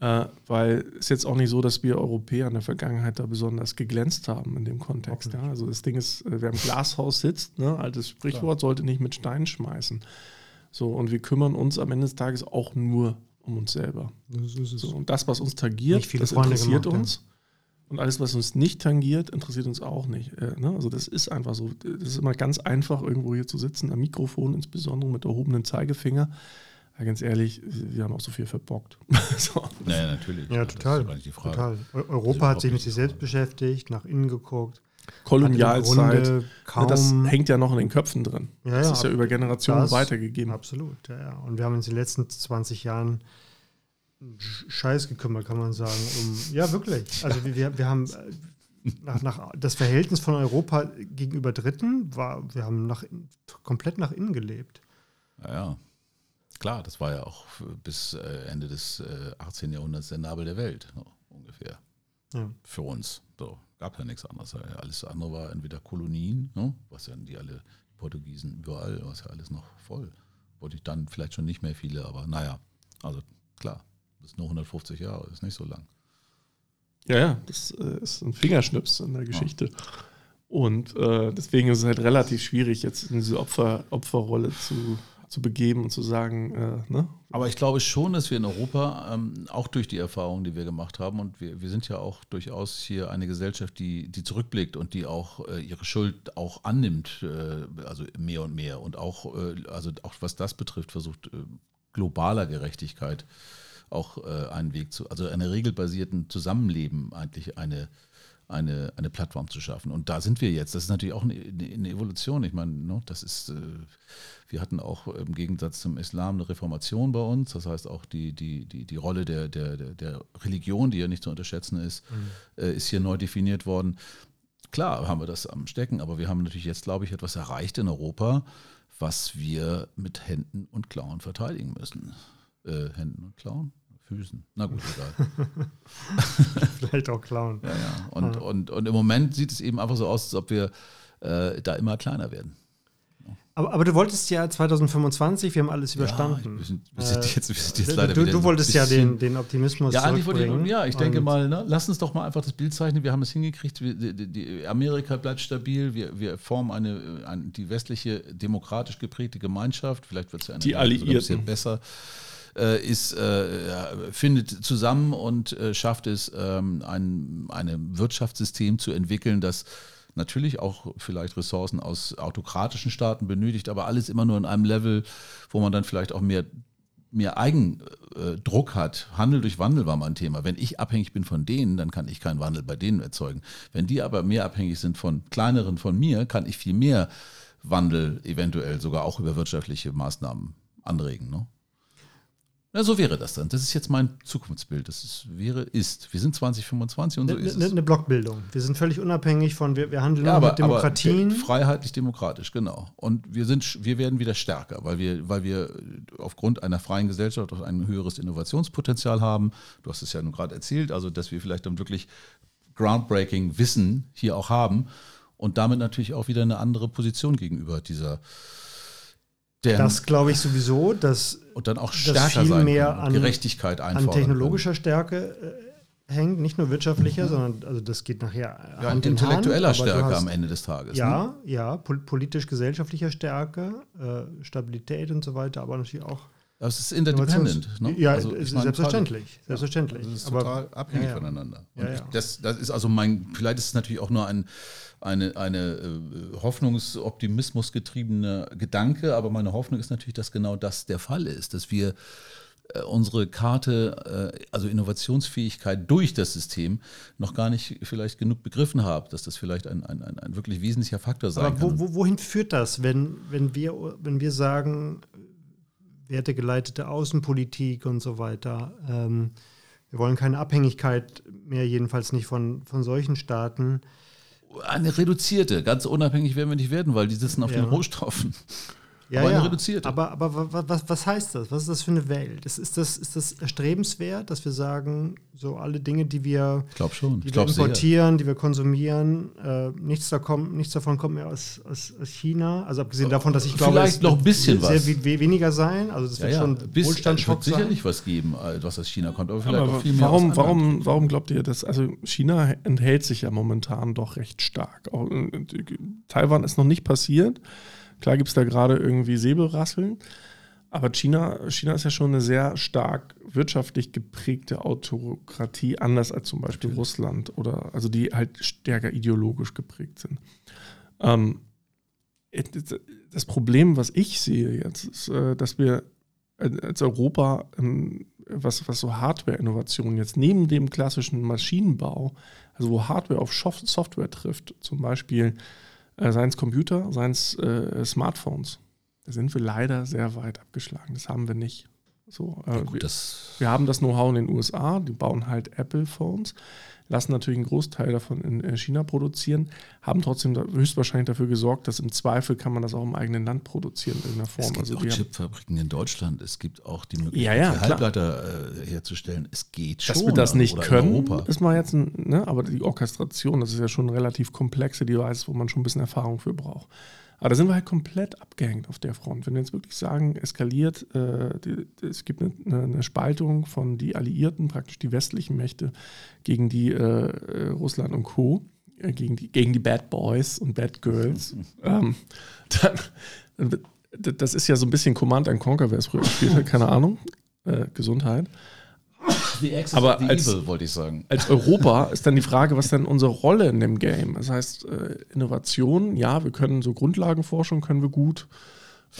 äh, weil es jetzt auch nicht so, dass wir Europäer in der Vergangenheit da besonders geglänzt haben in dem Kontext. Ja. Also das Ding ist, äh, wer im Glashaus sitzt, ne, altes Sprichwort, sollte nicht mit Steinen schmeißen. So, und wir kümmern uns am Ende des Tages auch nur um uns selber. So, und das, was uns tangiert, das interessiert gemacht, uns. Ja. Und alles, was uns nicht tangiert, interessiert uns auch nicht. Äh, ne? Also das ist einfach so. Das ist immer ganz einfach, irgendwo hier zu sitzen, am Mikrofon insbesondere mit erhobenem Zeigefinger ja, ganz ehrlich, wir haben auch so viel verbockt. so. Naja, natürlich. Ja, total. total. Europa hat sich mit sich selbst beschäftigt, nach innen geguckt. Kolonialzeit. Das hängt ja noch in den Köpfen drin. Ja, das ja, ist ja über Generationen das, weitergegeben. Absolut, ja, ja. Und wir haben uns in den letzten 20 Jahren Scheiß gekümmert, kann man sagen. Um, ja, wirklich. Also wir, wir haben äh, nach, nach, das Verhältnis von Europa gegenüber Dritten war, wir haben nach, komplett nach innen gelebt. Ja, Klar, das war ja auch bis äh, Ende des 18. Äh, Jahrhunderts der Nabel der Welt, so, ungefähr. Ja. Für uns. So, gab ja nichts anderes. Alles andere war entweder Kolonien, ne? was ja die alle Portugiesen überall, was ja alles noch voll. Wollte ich dann vielleicht schon nicht mehr viele, aber naja, also klar, das ist nur 150 Jahre, ist nicht so lang. Ja, ja, das äh, ist ein Fingerschnips in der Geschichte. Ja. Und äh, deswegen ist es halt relativ schwierig, jetzt in diese Opfer, Opferrolle zu, zu begeben und zu sagen, äh, ne? Aber ich glaube schon, dass wir in Europa, ähm, auch durch die Erfahrungen, die wir gemacht haben, und wir, wir sind ja auch durchaus hier eine Gesellschaft, die, die zurückblickt und die auch äh, ihre Schuld auch annimmt, äh, also mehr und mehr. Und auch, äh, also auch was das betrifft, versucht äh, globaler Gerechtigkeit auch äh, einen Weg zu, also einer regelbasierten Zusammenleben eigentlich eine eine, eine Plattform zu schaffen. Und da sind wir jetzt. Das ist natürlich auch eine, eine Evolution. Ich meine, ne, das ist, äh, wir hatten auch im Gegensatz zum Islam eine Reformation bei uns. Das heißt auch die, die, die, die Rolle der, der, der Religion, die ja nicht zu unterschätzen ist, mhm. äh, ist hier neu definiert worden. Klar haben wir das am Stecken, aber wir haben natürlich jetzt, glaube ich, etwas erreicht in Europa, was wir mit Händen und Klauen verteidigen müssen. Äh, Händen und Klauen? Füßen. Na gut, egal. Vielleicht auch klauen. Ja, ja. Und, ja. Und, und im Moment sieht es eben einfach so aus, als ob wir äh, da immer kleiner werden. Aber, aber, du wolltest ja 2025, wir haben alles überstanden. Ja, wir sind, wir sind jetzt, wir sind jetzt leider du, du wolltest ja den, den Optimismus ja, wollte ich, ja, ich denke mal, ne, lass uns doch mal einfach das Bild zeichnen. Wir haben es hingekriegt. Wir, die, die Amerika bleibt stabil. Wir, wir formen eine, eine, die westliche demokratisch geprägte Gemeinschaft. Vielleicht wird es ja eine die Alliierten. besser äh, ist, äh, findet zusammen und äh, schafft es, ähm, ein eine Wirtschaftssystem zu entwickeln, das natürlich auch vielleicht Ressourcen aus autokratischen Staaten benötigt, aber alles immer nur in einem Level, wo man dann vielleicht auch mehr mehr Eigendruck hat. Handel durch Wandel war mein Thema. Wenn ich abhängig bin von denen, dann kann ich keinen Wandel bei denen erzeugen. Wenn die aber mehr abhängig sind von kleineren von mir, kann ich viel mehr Wandel eventuell sogar auch über wirtschaftliche Maßnahmen anregen. Ne? Na, so wäre das dann. Das ist jetzt mein Zukunftsbild. Das ist, wäre, ist. Wir sind 2025 und so ne, ist ne, es. Eine Blockbildung. Wir sind völlig unabhängig von, wir, wir handeln ja, aber, mit Demokratien. Freiheitlich-demokratisch, genau. Und wir, sind, wir werden wieder stärker, weil wir, weil wir aufgrund einer freien Gesellschaft auch ein höheres Innovationspotenzial haben. Du hast es ja nun gerade erzählt, also dass wir vielleicht dann wirklich groundbreaking Wissen hier auch haben und damit natürlich auch wieder eine andere Position gegenüber dieser denn, das glaube ich sowieso, dass, und dann auch stärker viel sein mehr an Gerechtigkeit an technologischer. Stärke äh, hängt, nicht nur wirtschaftlicher, mhm. sondern also das geht nachher ja, Hand intellektueller Hand, Stärke hast, am Ende des Tages. Ja, ne? ja, politisch-gesellschaftlicher Stärke, äh, Stabilität und so weiter, aber natürlich auch das ist interdependent. Ne? Ja, also, selbstverständlich. Meine, selbstverständlich. Das ist aber, total abhängig ja, ja. voneinander. Ja, das, das, ist also mein, vielleicht ist es natürlich auch nur ein, eine, eine äh, Hoffnungsoptimismus getriebener Gedanke, aber meine Hoffnung ist natürlich, dass genau das der Fall ist, dass wir äh, unsere Karte, äh, also Innovationsfähigkeit durch das System, noch gar nicht vielleicht genug begriffen haben, dass das vielleicht ein, ein, ein, ein wirklich wesentlicher Faktor sein Aber kann. Wo, wohin führt das, wenn, wenn, wir, wenn wir sagen, wertegeleitete Außenpolitik und so weiter. Ähm, wir wollen keine Abhängigkeit mehr, jedenfalls nicht von, von solchen Staaten. Eine reduzierte, ganz unabhängig werden wir nicht werden, weil die sitzen auf ja. den Rohstoffen. Ja, aber ja. reduziert. Aber, aber was, was heißt das? Was ist das für eine Welt? Ist, ist, das, ist das erstrebenswert, dass wir sagen, so alle Dinge, die wir, ich schon. Die ich wir importieren, sehr. die wir konsumieren, äh, nichts, da kommt, nichts davon kommt mehr aus, aus, aus China? Also abgesehen davon, dass ich glaube, Vielleicht es noch ein bisschen sehr was. Viel weniger sein. Also das wird ja, schon Bis, Wohlstandsschock wird sicherlich was geben, äh, was aus China kommt. Aber vielleicht aber auch viel mehr warum, warum, warum glaubt ihr das? Also China enthält sich ja momentan doch recht stark. Auch, äh, Taiwan ist noch nicht passiert. Klar gibt es da gerade irgendwie Säbelrasseln, aber China, China ist ja schon eine sehr stark wirtschaftlich geprägte Autokratie, anders als zum Beispiel Natürlich. Russland oder also die halt stärker ideologisch geprägt sind. Ähm, das Problem, was ich sehe jetzt, ist, äh, dass wir als Europa, ähm, was, was so Hardware-Innovationen jetzt neben dem klassischen Maschinenbau, also wo Hardware auf Software trifft, zum Beispiel äh, seien es Computer, seien es äh, Smartphones. Da sind wir leider sehr weit abgeschlagen. Das haben wir nicht. So, äh, ja, gut, wir, wir, haben das Know-how in den USA, die bauen halt Apple-Phones lassen natürlich einen Großteil davon in äh, China produzieren, haben trotzdem höchstwahrscheinlich dafür gesorgt, dass im Zweifel kann man das auch im eigenen Land produzieren in irgendeiner Form. Es gibt also auch Chipfabriken in Deutschland, es gibt auch die Möglichkeit, ja, ja, Halbleiter äh, herzustellen. Es geht schon. Dass wir das nicht können, ist mal jetzt ein, ne, aber die Orchestration, das ist ja schon eine relativ komplexe Device, wo man schon ein bisschen Erfahrung für braucht. Aber da sind wir halt komplett abgehängt auf der Front. Wenn wir jetzt wirklich sagen, eskaliert, äh, die, es gibt eine, eine, Spaltung von die Alliierten, praktisch die westlichen Mächte, gegen die äh, äh Russland und Co., äh, gegen, die, gegen die Bad Boys und Bad Girls, ähm, dann, das ist ja so ein bisschen Command and Conquer, wer es früher gespielt hat, keine Ahnung. Äh, Gesundheit. Aber als, evil, wollte ich sagen. Als Europa ist dann die Frage, was denn unsere Rolle in dem Game? Das heißt, äh, Innovation, ja, wir können so Grundlagenforschung können wir gut,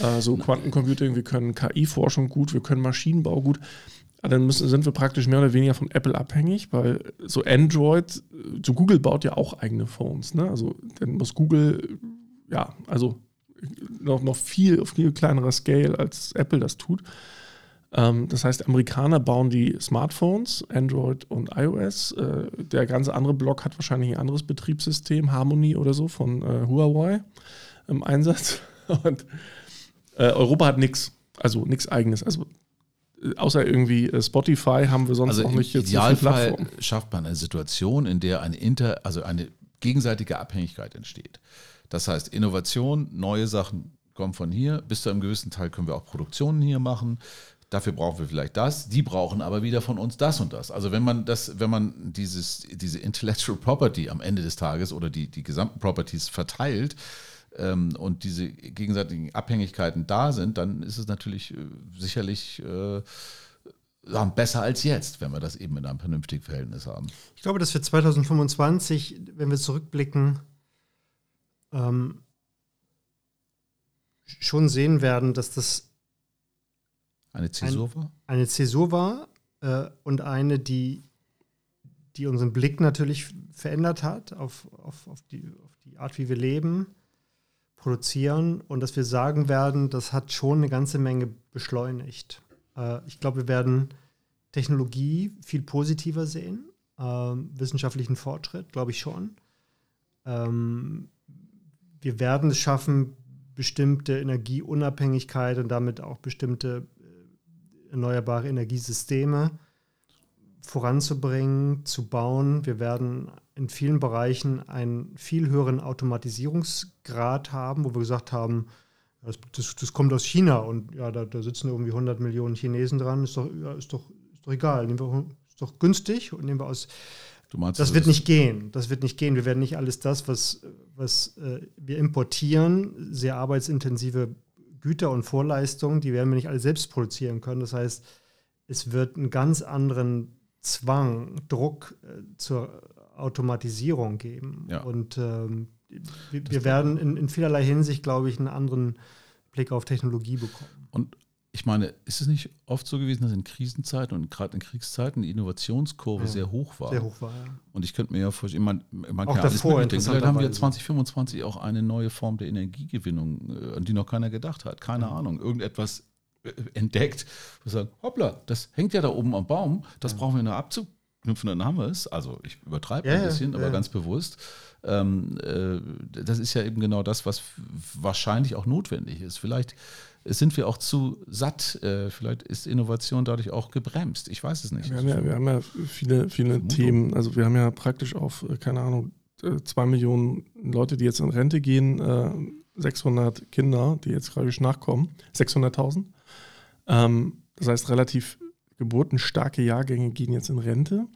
äh, so Quantencomputing, wir können KI-Forschung gut, wir können Maschinenbau gut. Aber dann müssen, sind wir praktisch mehr oder weniger von Apple abhängig, weil so Android, so Google baut ja auch eigene Phones. Ne? Also dann muss Google, ja, also noch, noch viel auf viel kleinerer Scale als Apple das tut. Ähm, das heißt, Amerikaner bauen die Smartphones, Android und iOS. Äh, der ganze andere Block hat wahrscheinlich ein anderes Betriebssystem, Harmony oder so von äh, Huawei im Einsatz. Und äh, Europa hat nichts, also nichts eigenes. Also außer irgendwie Spotify haben wir sonst also auch nicht jetzt Idealfall so viel schafft man eine Situation, in der eine inter, also eine gegenseitige Abhängigkeit entsteht. Das heißt, Innovation, neue Sachen kommen von hier. Bis zu einem gewissen Teil können wir auch Produktionen hier machen. Dafür brauchen wir vielleicht das. Die brauchen aber wieder von uns das und das. Also wenn man das, wenn man dieses, diese Intellectual Property am Ende des Tages oder die, die gesamten Properties verteilt, ähm, und diese gegenseitigen Abhängigkeiten da sind, dann ist es natürlich äh, sicherlich äh, besser als jetzt, wenn wir das eben in einem vernünftigen Verhältnis haben. Ich glaube, dass wir 2025, wenn wir zurückblicken, ähm, schon sehen werden, dass das eine Zäsur war? Ein, eine Zäsur war äh, und eine, die, die unseren Blick natürlich verändert hat auf, auf, auf, die, auf die Art, wie wir leben, produzieren und dass wir sagen werden, das hat schon eine ganze Menge beschleunigt. Äh, ich glaube, wir werden Technologie viel positiver sehen, äh, wissenschaftlichen Fortschritt, glaube ich schon. Ähm, wir werden es schaffen, bestimmte Energieunabhängigkeit und damit auch bestimmte erneuerbare Energiesysteme voranzubringen, zu bauen. Wir werden in vielen Bereichen einen viel höheren Automatisierungsgrad haben, wo wir gesagt haben, das, das, das kommt aus China und ja, da, da, sitzen irgendwie 100 Millionen Chinesen dran, ist doch, ja, ist doch, ist doch egal, nehmen wir, ist doch günstig und nehmen wir aus. Meinst, das wird nicht gehen. Das wird nicht gehen. Wir werden nicht alles das, was, was äh, wir importieren, sehr arbeitsintensive Güter und Vorleistungen, die werden wir nicht alle selbst produzieren können. Das heißt, es wird einen ganz anderen Zwang, Druck äh, zur Automatisierung geben. Ja. Und ähm, wir, wir werden in, in, vielerlei Hinsicht, glaube ich, einen anderen Blick auf Technologie bekommen. Und ich meine, ist es nicht oft so gewesen, dass in Krisenzeiten und gerade in Kriegszeiten die Innovationskurve ja, sehr hoch war? Sehr hoch war, ja. Und ich könnte mir ja vorstellen, man, man auch kann davor alles. Vielleicht haben wir 2025 auch eine neue Form der Energiegewinnung, äh, an die noch keiner gedacht hat. Keine ja. Ahnung, irgendetwas äh, entdeckt. Wir sagen, hoppla, das hängt ja da oben am Baum, das brauchen wir nur abzuknüpfen, dann haben wir es. Also ich übertreibe ein bisschen, aber ganz bewusst. Ähm, äh, das ist ja eben genau das, was wahrscheinlich auch notwendig ist. Vielleicht sind wir auch zu satt. Äh, vielleicht ist Innovation dadurch auch gebremst. Ich weiß es nicht. Wir haben ja, wir haben ja viele, viele Themen. Also wir haben ja praktisch auf, äh, keine Ahnung, äh, zwei Millionen Leute, die jetzt in Rente gehen, 600 Kinder, die jetzt gerade nachkommen, 600.000. Ähm, das heißt, relativ geburtenstarke Jahrgänge gehen jetzt in Rente.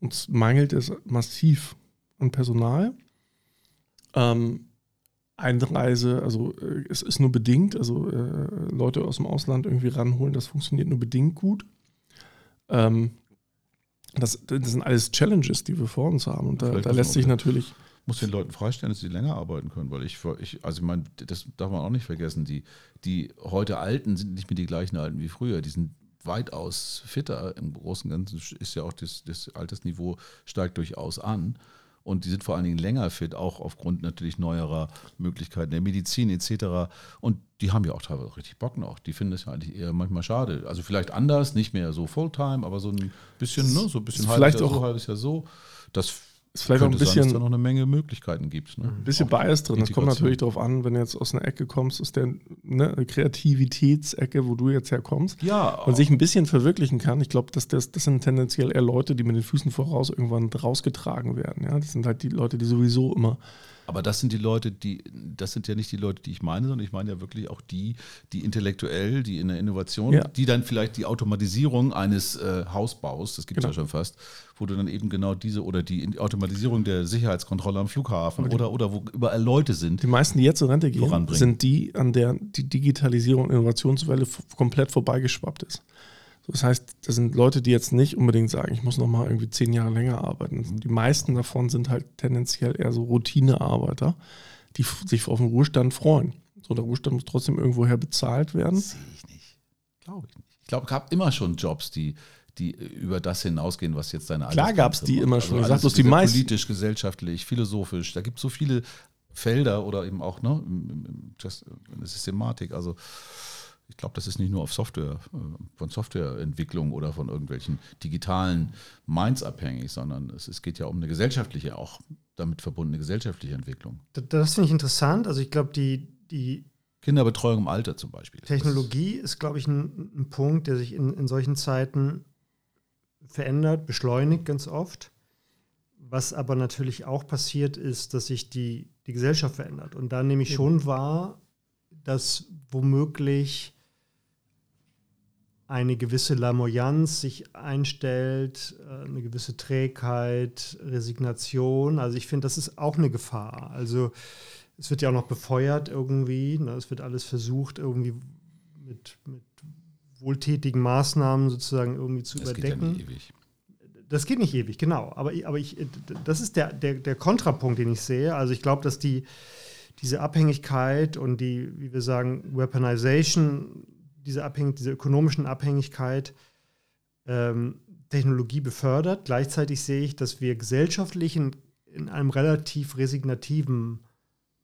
Uns mangelt es massiv an Personal. Ähm, Einreise, also äh, es ist nur bedingt, also äh, Leute aus dem Ausland irgendwie ranholen, das funktioniert nur bedingt gut. Ähm, das, das, sind alles Challenges, die wir vor uns haben. Und da, da lässt sich natürlich. Muss den Leuten freistellen, dass sie länger arbeiten können, weil ich, ich also ich meine, das darf man auch nicht vergessen, die, die heute Alten sind nicht mehr die gleichen Alten wie früher, die sind weitaus fitter. Im Großen und Ganzen ist ja auch das, das Altersniveau steigt durchaus an. Und die sind vor allen Dingen länger fit, auch aufgrund natürlich neuerer Möglichkeiten der Medizin etc. Und die haben ja auch teilweise richtig Bock noch. Die finden es ja eigentlich eher manchmal schade. Also vielleicht anders, nicht mehr so Fulltime, aber so ein bisschen, ne, so ein bisschen vielleicht halbes auch, so, halbes Jahr so. Das ist vielleicht auch ein bisschen, sein, dass da noch eine Menge Möglichkeiten gibt. Ne? Ein bisschen auch Bias drin. Das kommt natürlich darauf an, wenn du jetzt aus einer Ecke kommst, aus der ne, Kreativitätsecke, wo du jetzt herkommst, ja, und sich ein bisschen verwirklichen kann. Ich glaube, das, das, das sind tendenziell eher Leute, die mit den Füßen voraus irgendwann rausgetragen werden. Ja? Das sind halt die Leute, die sowieso immer aber das sind die Leute, die, das sind ja nicht die Leute, die ich meine, sondern ich meine ja wirklich auch die, die intellektuell, die in der Innovation, ja. die dann vielleicht die Automatisierung eines äh, Hausbaus, das gibt es genau. ja schon fast, wo du dann eben genau diese oder die Automatisierung der Sicherheitskontrolle am Flughafen okay. oder, oder wo überall Leute sind. Die meisten, die jetzt zur Rente gehen, sind die, an der die Digitalisierung und Innovationswelle komplett vorbeigeschwappt ist. Das heißt, das sind Leute, die jetzt nicht unbedingt sagen, ich muss noch mal irgendwie zehn Jahre länger arbeiten. Die meisten davon sind halt tendenziell eher so Routinearbeiter, die sich auf den Ruhestand freuen. So, der Ruhestand muss trotzdem irgendwoher bezahlt werden. Sehe ich nicht. Glaube ich nicht. Ich glaube, es gab immer schon Jobs, die, die über das hinausgehen, was jetzt deine Klar gab es die immer schon. Also sag die meisten. Politisch, gesellschaftlich, philosophisch. Da gibt es so viele Felder oder eben auch ne, in der Systematik. Also ich glaube, das ist nicht nur auf Software, äh, von Softwareentwicklung oder von irgendwelchen digitalen Minds abhängig, sondern es, es geht ja um eine gesellschaftliche, auch damit verbundene gesellschaftliche Entwicklung. Das, das finde ich interessant. Also ich glaube, die, die Kinderbetreuung im Alter zum Beispiel. Technologie ist, glaube ich, ein, ein, Punkt, der sich in, in solchen Zeiten verändert, beschleunigt ganz oft. Was aber natürlich auch passiert ist, dass sich die, die Gesellschaft verändert. Und da nehme ich schon wahr, dass womöglich eine gewisse Lamoyanz sich einstellt, äh, eine gewisse Trägheit, Resignation. Also ich finde, das ist auch eine Gefahr. Also es wird ja auch noch befeuert irgendwie. Ne? Es wird alles versucht, irgendwie mit, mit wohltätigen Maßnahmen sozusagen irgendwie zu das überdecken. Geht ja nicht ewig. Das geht nicht ewig, genau. Aber, aber ich, das ist der, der, der Kontrapunkt, den ich sehe. Also ich glaube, dass die, diese Abhängigkeit und die, wie wir sagen, Weaponization diese, Abhängig diese ökonomischen Abhängigkeit ähm, Technologie befördert. Gleichzeitig sehe ich, dass wir gesellschaftlich in, in einem relativ resignativen,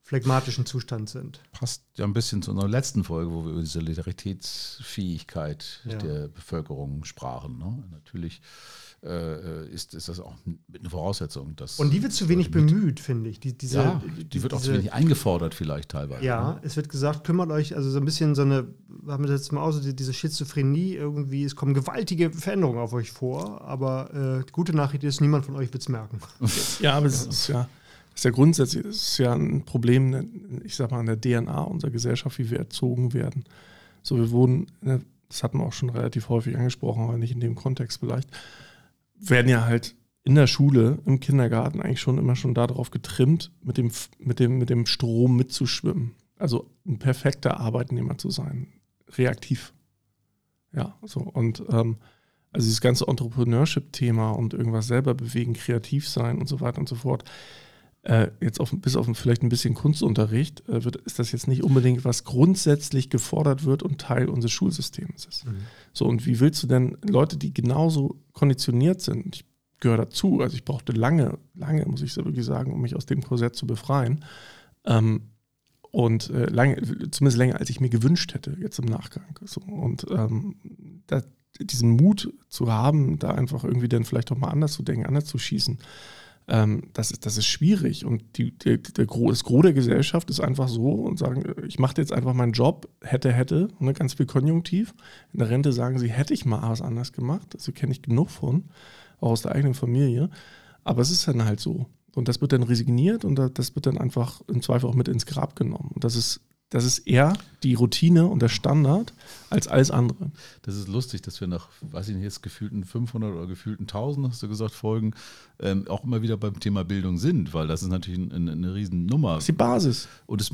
phlegmatischen Zustand sind. Passt ja ein bisschen zu unserer letzten Folge, wo wir über die Solidaritätsfähigkeit ja. der Bevölkerung sprachen. Ne? Natürlich äh, ist, ist das auch eine Voraussetzung. Dass und die wird zu wenig bemüht, finde ich. Die, diese, ja, die wird diese, auch zu wenig eingefordert vielleicht teilweise. Ja, ne? es wird gesagt, kümmert euch, also so ein bisschen so eine, haben wir das jetzt mal aus, diese Schizophrenie irgendwie, es kommen gewaltige Veränderungen auf euch vor, aber äh, die gute Nachricht ist, niemand von euch wird es merken. ja, aber es ist ja, ist ja grundsätzlich ist ja ein Problem, ich sag mal, an der DNA unserer Gesellschaft, wie wir erzogen werden. So, wir wurden, ne, das hatten wir auch schon relativ häufig angesprochen, aber nicht in dem Kontext vielleicht, werden ja halt in der Schule, im Kindergarten eigentlich schon immer schon darauf getrimmt, mit dem, mit dem, mit dem Strom mitzuschwimmen. Also ein perfekter Arbeitnehmer zu sein. Reaktiv. Ja, so. Und ähm, also dieses ganze Entrepreneurship-Thema und irgendwas selber bewegen, kreativ sein und so weiter und so fort. Äh, jetzt auf, bis auf vielleicht ein bisschen Kunstunterricht äh, wird, ist das jetzt nicht unbedingt, was grundsätzlich gefordert wird und Teil unseres Schulsystems ist. Mhm. So, und wie willst du denn Leute, die genauso konditioniert sind, ich gehöre dazu, also ich brauchte lange, lange, muss ich so wirklich sagen, um mich aus dem Korsett zu befreien. Ähm, und äh, lange, zumindest länger, als ich mir gewünscht hätte, jetzt im Nachgang. So, und ähm, da, diesen Mut zu haben, da einfach irgendwie dann vielleicht auch mal anders zu denken, anders zu schießen, ähm, das, ist, das ist schwierig. Und die, die, der Gro das Gros der Gesellschaft ist einfach so und sagen, ich mache jetzt einfach meinen Job, hätte, hätte, ne, ganz viel Konjunktiv. In der Rente sagen sie, hätte ich mal was anders gemacht. Das kenne ich genug von, auch aus der eigenen Familie. Aber es ist dann halt so. Und das wird dann resigniert und das wird dann einfach im Zweifel auch mit ins Grab genommen. Und das ist das ist eher die Routine und der Standard als alles andere. Das ist lustig, dass wir nach, weiß ich nicht, jetzt gefühlten 500 oder gefühlten 1000, hast du gesagt, Folgen, ähm, auch immer wieder beim Thema Bildung sind, weil das ist natürlich eine, eine Riesennummer. Das ist die Basis. Und es,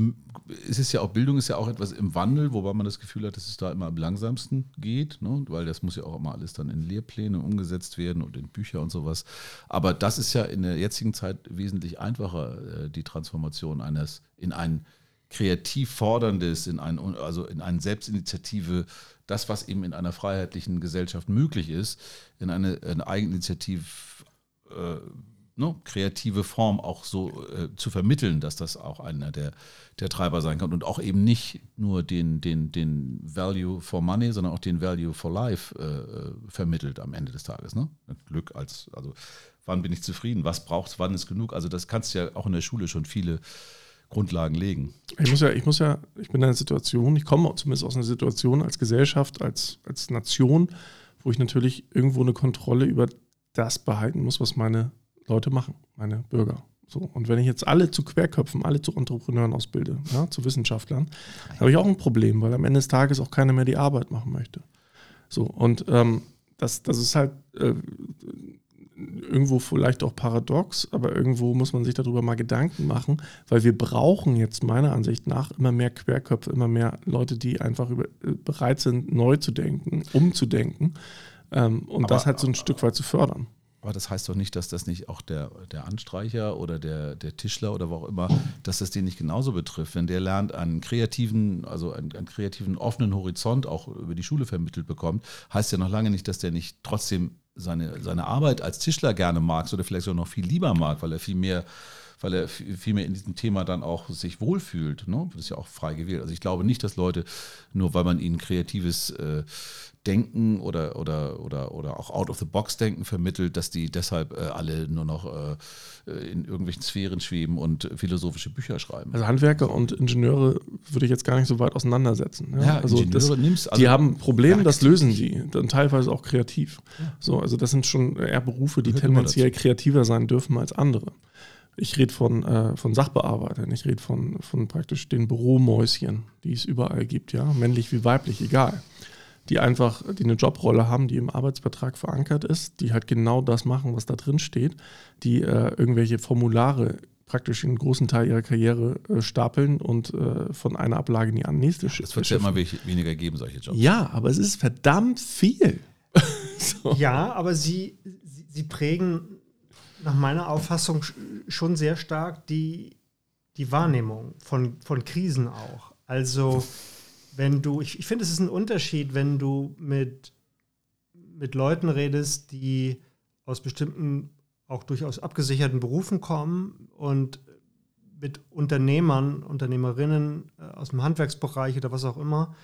es ist ja auch, Bildung ist ja auch etwas im Wandel, wobei man das Gefühl hat, dass es da immer am langsamsten geht, ne? weil das muss ja auch immer alles dann in Lehrpläne umgesetzt werden und in Bücher und sowas. Aber das ist ja in der jetzigen Zeit wesentlich einfacher, äh, die Transformation eines in ein kreativ forderndes, in ein, also in eine Selbstinitiative, das, was eben in einer freiheitlichen Gesellschaft möglich ist, in eine, eine Eigeninitiative äh, ne, kreative Form auch so äh, zu vermitteln, dass das auch einer der, der Treiber sein kann und auch eben nicht nur den, den, den Value for Money, sondern auch den Value for Life äh, äh vermittelt am Ende des Tages. Ne? Glück als, also wann bin ich zufrieden, was braucht wann ist genug. Also das kannst du ja auch in der Schule schon viele Grundlagen legen. Ich muss ja, ich muss ja, ich bin in einer Situation, ich komme zumindest aus einer Situation als Gesellschaft, als, als Nation, wo ich natürlich irgendwo eine Kontrolle über das behalten muss, was meine Leute machen, meine Bürger. So, und wenn ich jetzt alle zu Querköpfen, alle zu Entrepreneuren ausbilde, ja, zu Wissenschaftlern, habe ich auch ein Problem, weil am Ende des Tages auch keiner mehr die Arbeit machen möchte. So, und ähm, das, das ist halt äh, irgendwo vielleicht auch paradox, aber irgendwo muss man sich darüber mal Gedanken machen, weil wir brauchen jetzt meiner Ansicht nach immer mehr Querköpfe, immer mehr Leute, die einfach über, äh, bereit sind, neu zu denken, umzudenken ähm, und aber, das halt so ein Stück weit zu fördern. Aber das heißt doch nicht, dass das nicht auch der, der Anstreicher oder der, der Tischler oder wo auch immer, dass das den nicht genauso betrifft. Wenn der lernt, einen kreativen, also einen, einen, kreativen, offenen Horizont auch über die Schule vermittelt bekommt, heißt ja noch lange nicht, dass der nicht trotzdem seine, seine Arbeit als Tischler gerne mag oder vielleicht auch noch viel lieber mag, weil er viel mehr weil er viel mehr in diesem Thema dann auch sich wohlfühlt. Ne? Das ist ja auch frei gewählt. Also ich glaube nicht, dass Leute, nur weil man ihnen kreatives äh, Denken oder, oder, oder, oder auch Out-of-the-Box-Denken vermittelt, dass die deshalb äh, alle nur noch äh, in irgendwelchen Sphären schweben und philosophische Bücher schreiben. Also Handwerker und Ingenieure würde ich jetzt gar nicht so weit auseinandersetzen. Ja, ja also Ingenieure das, nimmst, also die haben Probleme, das lösen die. Dann teilweise auch kreativ. Ja. So, also das sind schon eher Berufe, die tendenziell kreativer sein dürfen als andere. Ich rede von, äh, von Sachbearbeitern, ich rede von, von praktisch den Büromäuschen, die es überall gibt, ja, männlich wie weiblich, egal die einfach, die eine Jobrolle haben, die im Arbeitsvertrag verankert ist, die halt genau das machen, was da drin steht, die äh, irgendwelche Formulare praktisch einen großen Teil ihrer Karriere äh, stapeln und äh, von einer Ablage in die nächste schicken. Es wird ja immer weniger geben, solche Jobs. Ja, aber es ist verdammt viel. so. Ja, aber sie, sie, sie, prägen nach meiner Auffassung schon sehr stark die, die Wahrnehmung von, von Krisen auch. Also wenn du, ich, ich finde, es ist ein Unterschied, wenn du mit, mit Leuten redest, die aus bestimmten, auch durchaus abgesicherten Berufen kommen und mit Unternehmern, Unternehmerinnen äh, aus dem Handwerksbereich oder was auch immer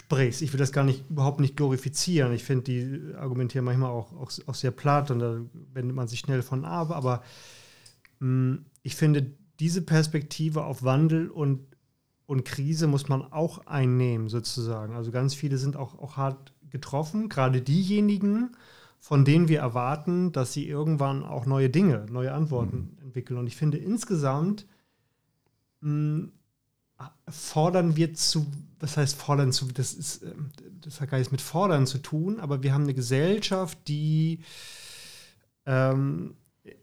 sprichst. Ich will das gar nicht überhaupt nicht glorifizieren. Ich finde, die argumentieren manchmal auch, auch, auch, sehr platt und da wendet man sich schnell von ab. Aber mh, hm, ich finde, diese Perspektive auf Wandel und und Krise muss man auch einnehmen, sozusagen. Also ganz viele sind auch, auch hart getroffen, gerade diejenigen, von denen wir erwarten, dass sie irgendwann auch neue Dinge, neue Antworten mhm. entwickeln. Und ich finde insgesamt mh, fordern wir zu, was heißt fordern zu, das ist, ähm, das hat gar nichts mit fordern zu tun, aber wir haben eine Gesellschaft, die ähm,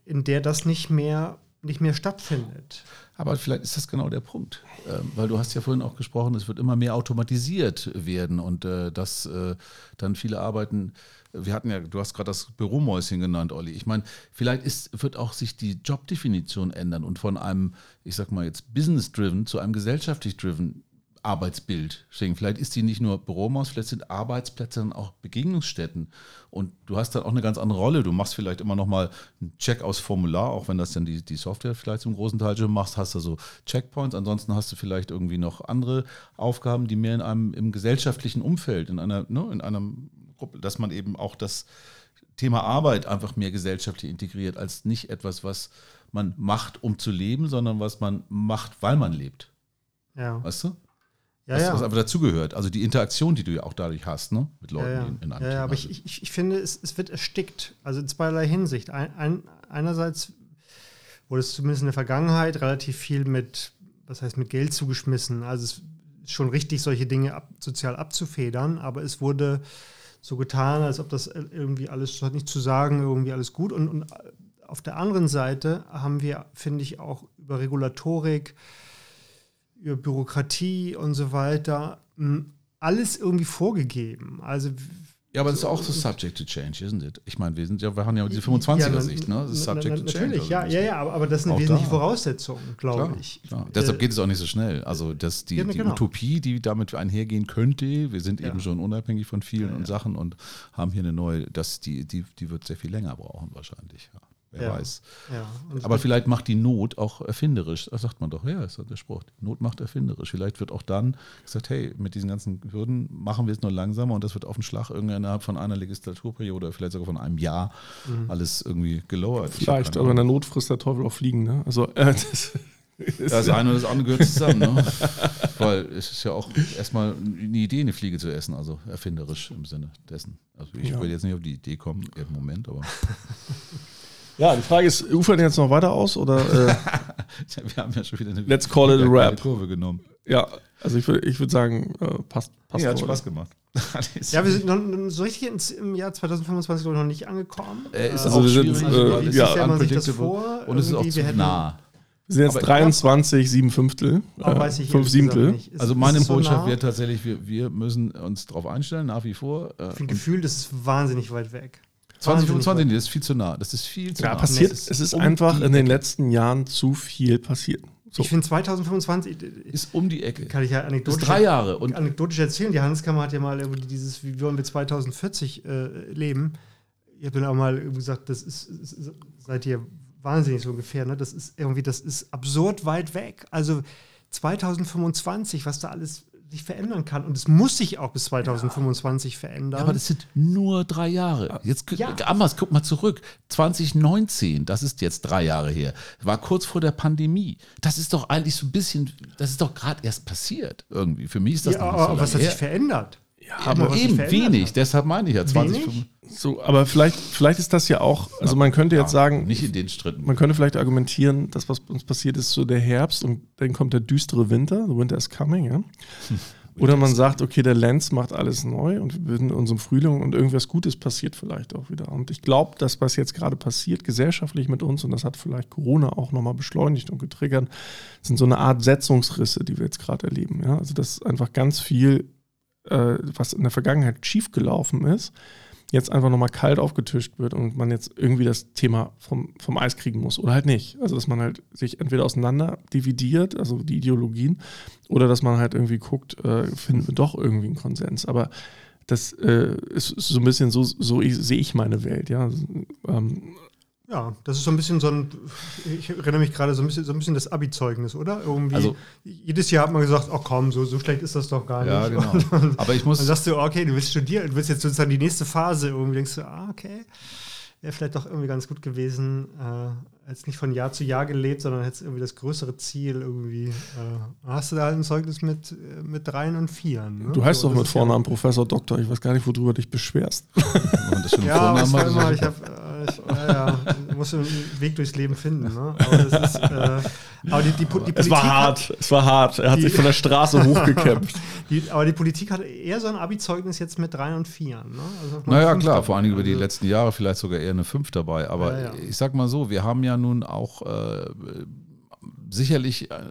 in der das nicht mehr nicht mehr stattfindet. Aber vielleicht ist das genau der Punkt, ähm, weil du hast ja vorhin auch gesprochen, es wird immer mehr automatisiert werden und äh, dass äh, dann viele Arbeiten, wir hatten ja, du hast gerade das Büromäuschen genannt, Olli. Ich meine, vielleicht ist, wird auch sich die Jobdefinition ändern und von einem, ich sag mal jetzt business-driven zu einem gesellschaftlich-driven Arbeitsbild schicken. Vielleicht ist die nicht nur Büromaus, vielleicht sind Arbeitsplätze dann auch Begegnungsstätten. Und du hast dann auch eine ganz andere Rolle. Du machst vielleicht immer noch mal einen Check aus Formular, auch wenn das dann die, die Software vielleicht zum großen Teil schon machst, hast du so Checkpoints. Ansonsten hast du vielleicht irgendwie noch andere Aufgaben, die mehr in einem im gesellschaftlichen Umfeld, in einer, ne, in einem dass man eben auch das Thema Arbeit einfach mehr gesellschaftlich integriert, als nicht etwas, was man macht, um zu leben, sondern was man macht, weil man lebt. Ja. Weißt du? Ja, was, ja. was einfach dazugehört. Also die Interaktion, die du ja auch dadurch hast, ne? Mit Leuten ja, ja. in, in einem Ja, ja aber ich, ich, ich finde, es, es wird erstickt. Also in zweierlei Hinsicht. Ein, ein, einerseits wurde es zumindest in der Vergangenheit relativ viel mit, was heißt, mit Geld zugeschmissen. Also es ist schon richtig, solche Dinge ab, sozial abzufedern, aber es wurde so getan, als ob das irgendwie alles, hat nicht zu sagen, irgendwie alles gut. Und, und auf der anderen Seite haben wir, finde ich, auch über Regulatorik, über Bürokratie und so weiter, alles irgendwie vorgegeben. Also ja, aber das ist auch so subject to change, isn't it? Ich meine, wir sind ja, wir haben ja diese 25er-Sicht, ne? Das ist subject to change. Natürlich, ja, ja, ja, aber, das sind wesentliche da. Voraussetzungen, glaube ich. Klar. Deshalb geht es auch nicht so schnell. Also das, die, ja, die genau. Utopie, die damit einhergehen könnte, wir sind ja. eben schon unabhängig von vielen ja, Sachen und haben hier eine neue, das, die, die, die wird sehr viel länger brauchen wahrscheinlich. Wer Ja. weiß. Ja. Und Aber vielleicht macht die Not auch erfinderisch. Das sagt man doch, ja, ist der Spruch. Die Not macht erfinderisch. Vielleicht wird auch dann gesagt, hey, mit diesen ganzen Hürden machen wir es nur langsamer und das wird auf den Schlag irgendwie innerhalb von einer Legislaturperiode oder vielleicht sogar von einem Jahr alles irgendwie hab Vielleicht, aber in der. Not frisst der Teufel auch Fliegen. Ne? Also, äh, das ist Das eine oder das andere gehört zusammen, ne? Weil es ist ja auch erstmal eine Idee, eine Fliege zu essen, also erfinderisch im Sinne dessen. Also ich Ja. würde jetzt nicht auf die Idee kommen im Moment, aber Ja, die Frage ist, ufern jetzt noch weiter aus oder äh, wir haben ja schon wieder eine Let's call it a eine wrap. Kurve genommen. ja, also ich würde ich würd sagen, äh, passt, passt. Ja, hat Spaß gemacht. Ja, wir sind noch, so richtig ins, im Jahr 2025 glaube ich, noch nicht angekommen. Äh, ist Also auch wir sind, schwierig, äh, weil es ja, ist stellt man sich das vor, und es ist auch zu nah. Wir sind jetzt Aber ich 23, sieben Fünftel. Aber äh, weiß ich fünf Siebtel. Ist- Also meine so Botschaft nah? wäre tatsächlich, wir, wir müssen uns darauf einstellen, nach wie vor. Äh, Ich habe und Gefühl, das ist wahnsinnig weit weg. Wahnsinnig 2025, weit nee, das ist viel zu nah. Das ist viel zu Ja, nah. passiert. Es ist um einfach in den letzten Jahren zu viel passiert. So. Ich finde 2025, Ist um die Ecke. kann ich ja Das anekdotisch, ist drei Jahre. Und anekdotisch erzählen. Die Handelskammer hat ja mal irgendwie dieses, wie wollen wir 2040 äh, leben? Ihr habt dann auch mal gesagt, das ist, ist seid ihr wahnsinnig so ungefähr, ne? Das ist irgendwie, das ist absurd weit weg. Also 2025, was da alles sich verändern kann. Und es muss sich auch bis 2025 verändern. Ja, aber das sind nur drei Jahre. Jetzt Ja. anders, guck mal zurück. 2019, das ist jetzt drei Jahre her, war kurz vor der Pandemie. Das ist doch eigentlich so ein bisschen, das ist doch gerade erst passiert irgendwie. Für mich ist das ja, noch nicht aber so was hat sich verändert? Ja, aber Aber eben wenig, hat. deshalb meine ich ja 20, Wenig? So, aber vielleicht, vielleicht ist das ja auch, also man könnte jetzt sagen, nicht in den Schritten. man könnte vielleicht argumentieren, dass was uns passiert ist, so der Herbst und dann kommt der düstere Winter, the winter is coming, ja. Oder man sagt, okay, der Lenz macht alles neu und wir sind in unserem Frühling und irgendwas Gutes passiert vielleicht auch wieder. Und ich glaube, dass was jetzt gerade passiert, gesellschaftlich mit uns, und das hat vielleicht Corona auch nochmal beschleunigt und getriggert, sind so eine Art Setzungsrisse, die wir jetzt gerade erleben. Ja? Also dass einfach ganz viel, äh, was in der Vergangenheit schiefgelaufen ist, jetzt einfach nochmal kalt aufgetischt wird und man jetzt irgendwie das Thema vom, vom Eis kriegen muss oder halt nicht. Also dass man halt sich entweder auseinander dividiert, also die Ideologien, oder dass man halt irgendwie guckt, äh, finden wir doch irgendwie einen Konsens. Aber das äh, ist so ein bisschen so, so sehe ich meine Welt, ja. Ähm, Ja, das ist so ein bisschen so ein, ich erinnere mich gerade so ein bisschen, so ein bisschen das Abi-Zeugnis, oder? Irgendwie, Also- jedes Jahr hat man gesagt, ach komm, so, so schlecht ist das doch gar nicht. Ja, genau. Und dann, Aber ich dann muss, sagst du, okay, du willst studieren, du willst jetzt sozusagen die nächste Phase irgendwie, denkst du, ah, okay, wäre vielleicht doch irgendwie ganz gut gewesen, äh, jetzt nicht von Jahr zu Jahr gelebt, sondern hättest irgendwie das größere Ziel irgendwie. Äh, hast du da halt ein Zeugnis mit, äh, mit Dreien und Vieren? Ne? du heißt So, doch mit ist ja- Vornamen Professor Doktor, ich weiß gar nicht, worüber du dich beschwerst. Ja, Vornamen ich habe, äh, ich, ja, ja, muss einen Weg durchs Leben finden. Ne? Aber, das ist, äh, aber die, die, die Es war hart, es war hart. Er hat Die- sich von der Straße hochgekämpft. Hat, die, aber die Politik hat eher so ein Abi-Zeugnis jetzt mit Dreien und Vieren. Ne? Also Naja, fünf klar, dabei. vor allen Dingen über die Also, letzten Jahre vielleicht sogar eher eine 5 dabei. Aber Ja, ja. ich sag mal so, wir haben ja nun auch äh, sicherlich äh,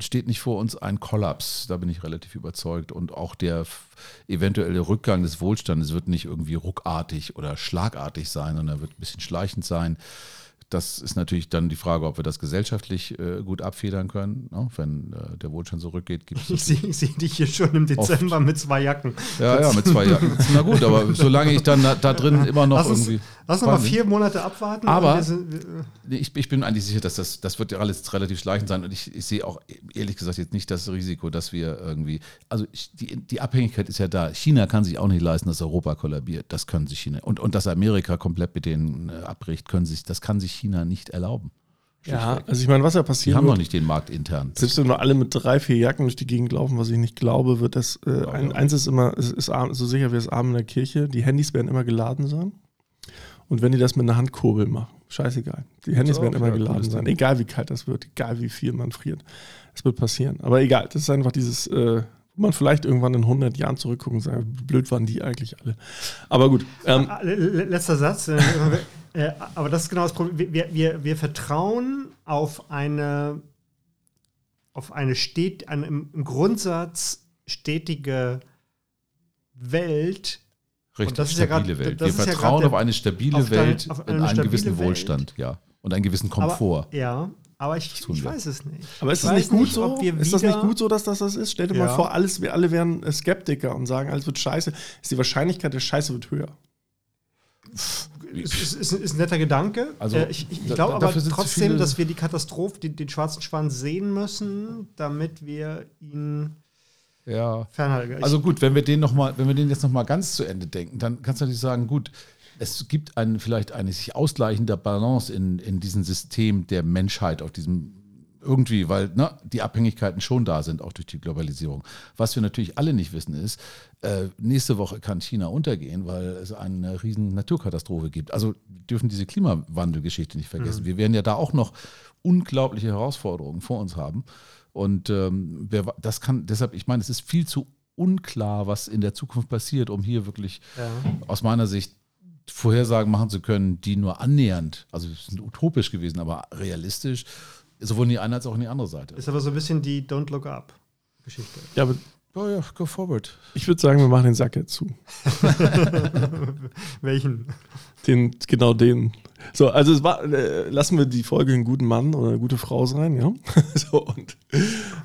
steht nicht vor uns ein Kollaps, da bin ich relativ überzeugt. Und auch der eventuelle Rückgang des Wohlstandes wird nicht irgendwie ruckartig oder schlagartig sein, sondern er wird ein bisschen schleichend sein. Das ist natürlich dann die Frage, ob wir das gesellschaftlich äh, gut abfedern können. Ne? Wenn äh, der Wohlstand zurückgeht, gibt Ich es sehe ich seh dich hier schon im Dezember mit zwei Jacken. ja, ja, mit zwei Jahren. Na gut, aber solange ich dann da, da drin immer noch Lass uns, irgendwie. lass uns mal vier Monate abwarten. Aber- Nee, Ich, ich bin eigentlich sicher, dass das, das wird ja alles relativ schleichend sein. Und ich, ich sehe auch ehrlich gesagt jetzt nicht das Risiko, dass wir irgendwie. Also ich, die, die Abhängigkeit ist ja da. China kann sich auch nicht leisten, dass Europa kollabiert. Das können sich China. Und, und dass Amerika komplett mit denen äh, abbricht, können sich, das kann sich China nicht erlauben. Ja, also ich meine, was ja Die passieren haben noch wird, nicht den Markt intern. selbst wenn wir alle mit drei, vier Jacken durch die Gegend laufen, was ich nicht glaube, wird das, äh, ein, eins ist immer, es ist arm- so sicher wie das Arm in der Kirche, die Handys werden immer geladen sein. Und wenn die das mit einer Handkurbel machen, scheißegal. Die Handys auch, werden immer ja, geladen sein, Ding. egal wie kalt das wird, egal wie viel man friert. Es wird passieren. Aber egal, das ist einfach dieses, äh, wo man vielleicht irgendwann in 100 Jahren zurückgucken und sagen, blöd waren die eigentlich alle. Aber gut, ähm, Ah, le- le- Letzter Satz. Äh, aber das ist genau das Problem. Wir, wir, wir vertrauen auf eine, auf eine stet, eine im Grundsatz stetige Welt. Richtig, das ist ja stabile grad- Welt. das Wir ist ja vertrauen der- auf eine stabile auf dein- Welt auf in eine einen stabile gewissen Welt. Wohlstand, ja. Und einen gewissen Komfort. Aber, ja, aber ich, ich weiß es nicht. Aber ist das nicht gut so? ob wir Ist das nicht gut so, dass das das ist? Stell dir mal Ja. vor, alles, wir alle wären äh, Skeptiker und sagen, alles wird scheiße. Ist die Wahrscheinlichkeit, dass Scheiße wird höher. Ist, ist, ist ein netter Gedanke. Also, Äh, ich ich, ich glaube aber trotzdem, dass wir die Katastrophe, den, den schwarzen Schwan sehen müssen, damit wir ihn Ja. fernhalten. Ich- Also gut, wenn wir den noch mal, wenn wir den jetzt noch mal ganz zu Ende denken, dann kannst du natürlich sagen, gut, es gibt einen, vielleicht eine sich ausgleichende Balance in, in diesem System der Menschheit, auf diesem irgendwie, weil ne, die Abhängigkeiten schon da sind, auch durch die Globalisierung. Was wir natürlich alle nicht wissen ist, äh, nächste Woche kann China untergehen, weil es eine riesen Naturkatastrophe gibt. Also wir dürfen diese Klimawandelgeschichte nicht vergessen. Wir werden ja da auch noch unglaubliche Herausforderungen vor uns haben. Und ähm, wer, das kann, deshalb, ich meine, es ist viel zu unklar, was in der Zukunft passiert, um hier wirklich ja. aus meiner Sicht Vorhersagen machen zu können, die nur annähernd, also es sind utopisch gewesen, aber realistisch, sowohl in die eine als auch in die andere Seite. Ist aber so ein bisschen die Don't Look Up Geschichte. Ja, aber Oh ja, go forward. ich würde sagen, wir machen den Sack jetzt zu. Welchen? Den, genau den. So, also es war, äh, lassen wir die Folge einen guten Mann oder eine gute Frau sein, ja. so, und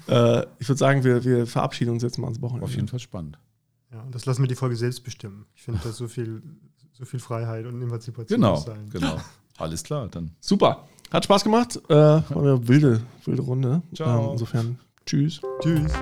äh, ich würde sagen, wir, wir verabschieden uns jetzt mal ans Wochenende. Auf jeden Fall spannend. Ja, und das lassen wir die Folge selbst bestimmen. Ich finde, da so viel, so viel Freiheit und Emanzipation Genau, muss sein. genau. Alles klar, dann. Super. Hat Spaß gemacht. Äh, war eine wilde, wilde Runde. Ciao. Ähm, insofern, tschüss. Tschüss.